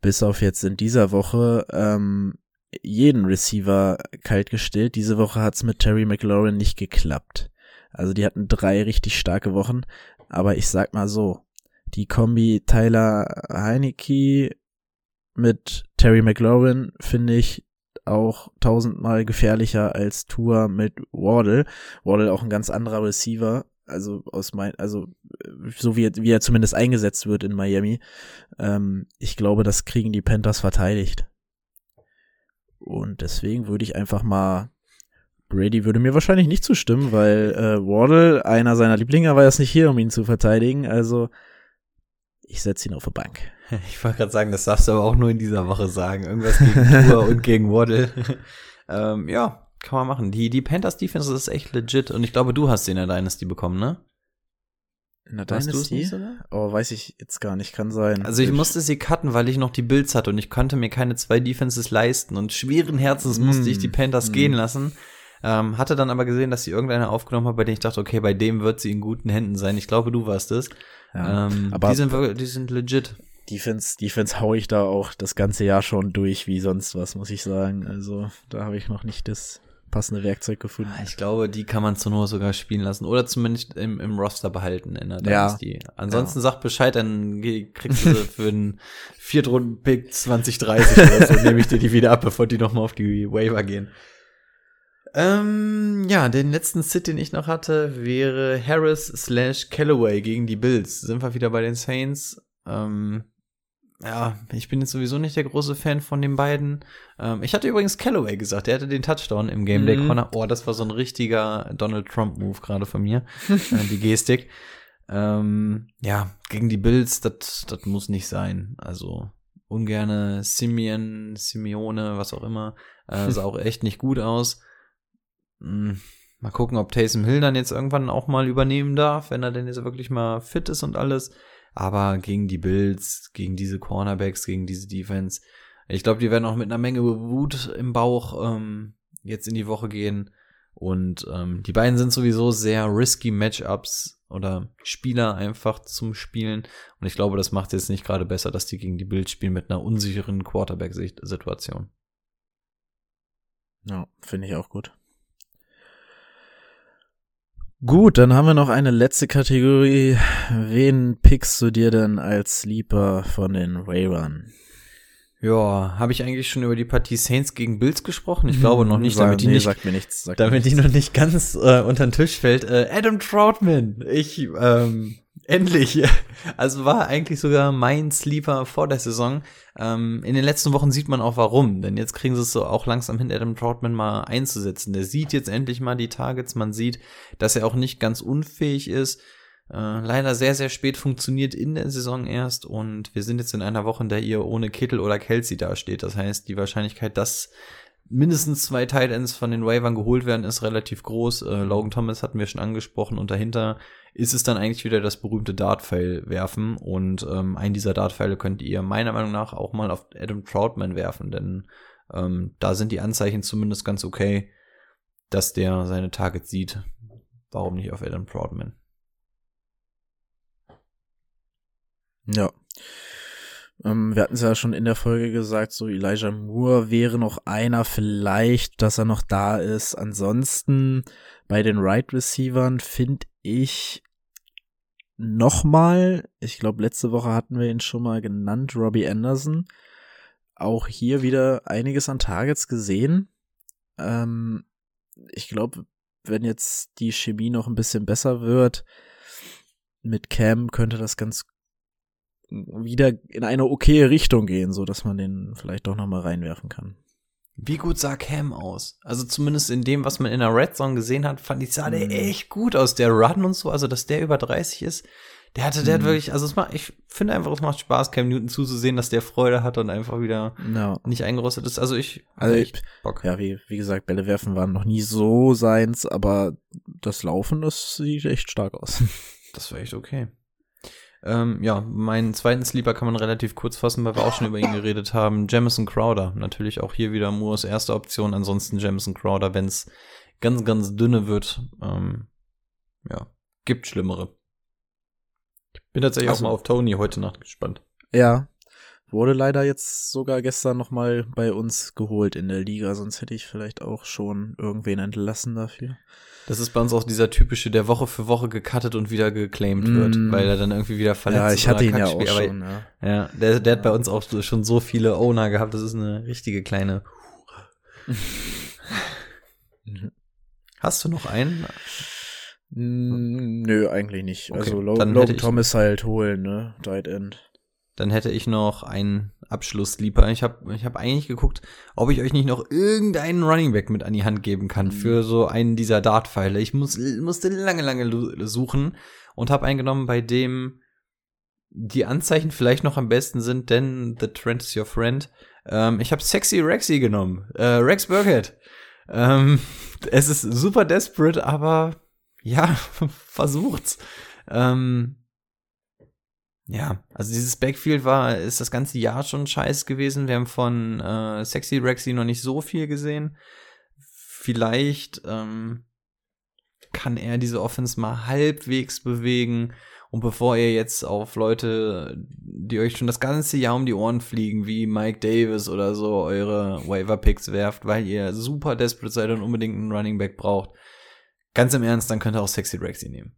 E: bis auf jetzt in dieser Woche ähm, jeden Receiver kaltgestellt. Diese Woche hat's mit Terry McLaurin nicht geklappt. Also die hatten drei richtig starke Wochen. Aber ich sag mal so, die Kombi Tyler Heineke mit Terry McLaurin finde ich auch tausendmal gefährlicher als Tour mit Wardle. Wardle auch ein ganz anderer Receiver. Also aus mein, also so wie, wie er zumindest eingesetzt wird in Miami. Ähm, ich glaube, das kriegen die Panthers verteidigt. Und deswegen würde ich einfach mal Brady würde mir wahrscheinlich nicht zustimmen, weil äh, Wardle, einer seiner Lieblinge, war jetzt nicht hier, um ihn zu verteidigen. Also ich setze ihn auf die Bank. <laughs>
F: Ich wollte gerade sagen, das darfst du aber auch nur in dieser Woche sagen. Irgendwas gegen Tour und gegen Waddle. <laughs> ähm, ja, kann man machen. Die, die Panthers Defense ist echt legit und ich glaube, du hast den in der Dynasty bekommen, ne?
E: In der
F: Weißt du es
E: Dynasty?
F: nicht?
E: Oh, weiß ich jetzt gar nicht, kann sein.
F: Also ich musste sie cutten, weil ich noch die Bills hatte und ich konnte mir keine zwei Defenses leisten und schweren Herzens musste ich die
E: Mm,
F: Panthers
E: mm.
F: gehen lassen. Ähm, hatte dann aber gesehen, dass sie irgendeine aufgenommen hat, bei der ich dachte, okay, bei dem wird sie in guten Händen sein. Ich glaube, du warst es.
E: ja.
F: ähm,
E: aber-
F: die sind die sind legit.
E: Defense, Defense hau ich da auch das ganze Jahr schon durch wie sonst was, muss ich sagen. Also da habe ich noch nicht das passende Werkzeug gefunden.
F: Ich glaube, die kann man zur Not sogar spielen lassen oder zumindest im, im Roster behalten in der
E: Ja.
F: Dynasty. Ansonsten sag Bescheid, dann kriegst du <laughs> für einen Viertrunden-Pick 2030 oder so, nehme ich dir die wieder ab, bevor die nochmal auf die Waiver gehen. Ähm, ja, den letzten Sit, den ich noch hatte, wäre Harris slash Callaway gegen die Bills. Sind wir wieder bei den Saints. Ähm, ja, ich bin jetzt sowieso nicht der große Fan von den beiden. Ähm, ich hatte übrigens Callaway gesagt, der hatte den Touchdown im Game Day
E: Mhm.
F: Corner. Oh, das war so ein richtiger Donald Trump Move gerade von mir, <laughs> äh, die Gestik. Ähm, ja, gegen die Bills, das muss nicht sein. Also ungerne Simeon, Simeone, was auch immer, äh, sah <laughs> auch echt nicht gut aus. Hm, mal gucken, ob Taysom Hill dann jetzt irgendwann auch mal übernehmen darf, wenn er denn jetzt wirklich mal fit ist und alles. Aber gegen die Bills, gegen diese Cornerbacks, gegen diese Defense, ich glaube, die werden auch mit einer Menge Wut im Bauch ähm, jetzt in die Woche gehen. Und ähm, die beiden sind sowieso sehr risky Matchups oder Spieler einfach zum Spielen. Und ich glaube, das macht jetzt nicht gerade besser, dass die gegen die Bills spielen mit einer unsicheren Quarterback-Situation.
E: Ja, finde ich auch gut. Gut, dann haben wir noch eine letzte Kategorie. Wen pickst du dir denn als Sleeper von den Ravern?
F: Ja, habe ich eigentlich schon über die Partie Saints gegen Bills gesprochen? Ich glaube noch nicht, damit die
E: nee,
F: nicht,
E: sagt mir nichts. Sagt
F: damit die noch nicht ganz äh, unter den Tisch fällt. Äh, Adam Troutman, ich ähm, endlich, <laughs> also war eigentlich sogar mein Sleeper vor der Saison. Ähm, in den letzten Wochen sieht man auch warum, denn jetzt kriegen sie es so auch langsam hin, Adam Troutman mal einzusetzen. Der sieht jetzt endlich mal die Targets, man sieht, dass er auch nicht ganz unfähig ist. Äh, leider sehr, sehr spät funktioniert in der Saison erst und wir sind jetzt in einer Woche, in der ihr ohne Kittel oder Kelsey dasteht. Das heißt, die Wahrscheinlichkeit, dass mindestens zwei Tight Ends von den Waivern geholt werden, ist relativ groß. Äh, Logan Thomas hatten wir schon angesprochen und dahinter ist es dann eigentlich wieder das berühmte Dart-Pfeil werfen und ähm, einen dieser Dart-Pfeile könnt ihr meiner Meinung nach auch mal auf Adam Troutman werfen, denn ähm, da sind die Anzeichen zumindest ganz okay, dass der seine Targets sieht. Warum nicht auf Adam Troutman?
E: Ja. Ähm, wir hatten es ja schon in der Folge gesagt, so Elijah Moore wäre noch einer vielleicht, dass er noch da ist. Ansonsten bei den Right Receivern finde ich nochmal, ich glaube letzte Woche hatten wir ihn schon mal genannt, Robbie Anderson. Auch hier wieder einiges an Targets gesehen. Ähm, ich glaube, wenn jetzt die Chemie noch ein bisschen besser wird, mit Cam könnte das ganz wieder in eine okaye Richtung gehen, so dass man den vielleicht doch noch mal reinwerfen kann.
F: Wie gut sah Cam aus? Also zumindest in dem, was man in der Red Zone gesehen hat, fand ich, sah der
E: Mhm.
F: echt gut aus. Der Run und so, also dass der über 30 ist. Der hatte, der hat
E: Mhm.
F: wirklich, also es macht, ich finde einfach, es macht Spaß, Cam Newton zuzusehen, dass der Freude hat und einfach wieder
E: Ja,
F: nicht eingerostet ist. Also ich,
E: Also ich-
F: Bock.
E: ja wie, wie gesagt, Bälle werfen waren noch nie so seins, aber das Laufen, das sieht echt stark aus.
F: Das war echt okay. Ähm, ja, meinen zweiten Sleeper kann man relativ kurz fassen, weil wir auch schon über ihn geredet haben. Jamison Crowder. Natürlich auch hier wieder Moores erste Option. Ansonsten Jamison Crowder, wenn es ganz, ganz dünne wird. Ähm, ja, gibt schlimmere. Ich bin tatsächlich
E: Also-
F: auch mal auf Tony heute Nacht gespannt.
E: Ja. Wurde leider jetzt sogar gestern nochmal bei uns geholt in der Liga, sonst hätte ich vielleicht auch schon irgendwen entlassen dafür.
F: Das ist bei uns auch dieser typische, der Woche für Woche gecuttet und wieder geclaimed wird,
E: Mm.
F: weil er dann irgendwie wieder verletzt
E: ja, ich hatte ihn ja auch schon, ja.
F: Ja, der, der hat bei uns auch schon so viele Owner gehabt. Das ist eine richtige kleine. <laughs> Hast du noch einen?
E: Nö, eigentlich nicht.
F: Okay,
E: also Logan Thomas halt holen, ne? Tight End.
F: Dann hätte ich noch einen Abschluss-Sleeper. Ich habe ich hab eigentlich geguckt, ob ich euch nicht noch irgendeinen Running Back mit an die Hand geben kann für so einen dieser Dart-Pfeile. Ich muss, musste lange, lange suchen und habe einen genommen, bei dem die Anzeichen vielleicht noch am besten sind, denn The Trend is your friend. Ähm, ich habe Sexy Rexy genommen. Äh, Rex Burkhead. Ähm, <laughs> es ist super desperate, aber ja, <laughs> versucht's. Ähm, ja, also dieses Backfield war, ist das ganze Jahr schon scheiß gewesen. Wir haben von äh, Sexy Rexy noch nicht so viel gesehen. Vielleicht ähm, kann er diese Offense mal halbwegs bewegen. Und bevor ihr jetzt auf Leute, die euch schon das ganze Jahr um die Ohren fliegen, wie Mike Davis oder so, eure Waiver-Picks werft, weil ihr super desperate seid und unbedingt einen Running Back braucht, ganz im Ernst, dann könnt ihr auch Sexy Rexy nehmen.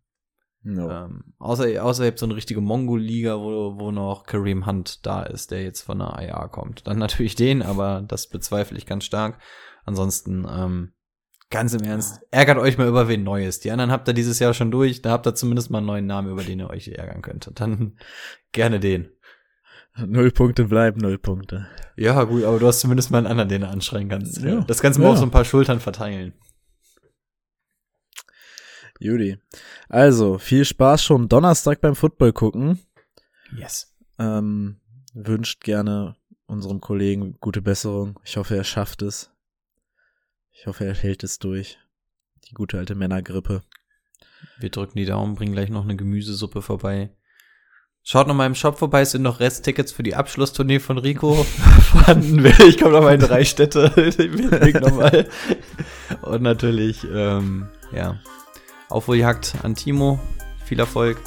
E: No.
F: Ähm, außer, außer ihr habt so eine richtige Mongo-Liga, wo, wo noch Kareem Hunt da ist, der jetzt von der IA kommt. Dann natürlich den, aber das bezweifle ich ganz stark. Ansonsten, ähm, ganz im Ernst, ärgert euch mal über wen Neues. Die anderen habt ihr dieses Jahr schon durch, da habt ihr zumindest mal einen neuen Namen, über den ihr euch ärgern könnt. Dann <laughs> gerne den.
E: Null Punkte bleiben null Punkte.
F: Ja, gut, aber du hast zumindest mal einen anderen, den du anschreien kannst.
E: Ja.
F: Das kannst du mal
E: Ja.
F: auf so ein paar Schultern verteilen.
E: Judy. Also, viel Spaß schon Donnerstag beim Football gucken.
F: Yes.
E: Ähm, wünscht gerne unserem Kollegen gute Besserung. Ich hoffe, er schafft es. Ich hoffe, er hält es durch. Die gute alte Männergrippe.
F: Wir drücken die Daumen, bringen gleich noch eine Gemüsesuppe vorbei. Schaut noch mal im Shop vorbei, es sind noch Resttickets für die Abschlusstournee von Rico <laughs> vorhanden. Ich komme noch mal in drei Städte. <laughs> Weg nochmal. <laughs> Und natürlich, ähm, ja, Aufholjagd an Timo. Viel Erfolg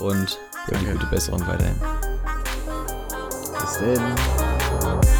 F: und eine
E: Danke.
F: gute Besserung weiterhin.
E: Bis denn.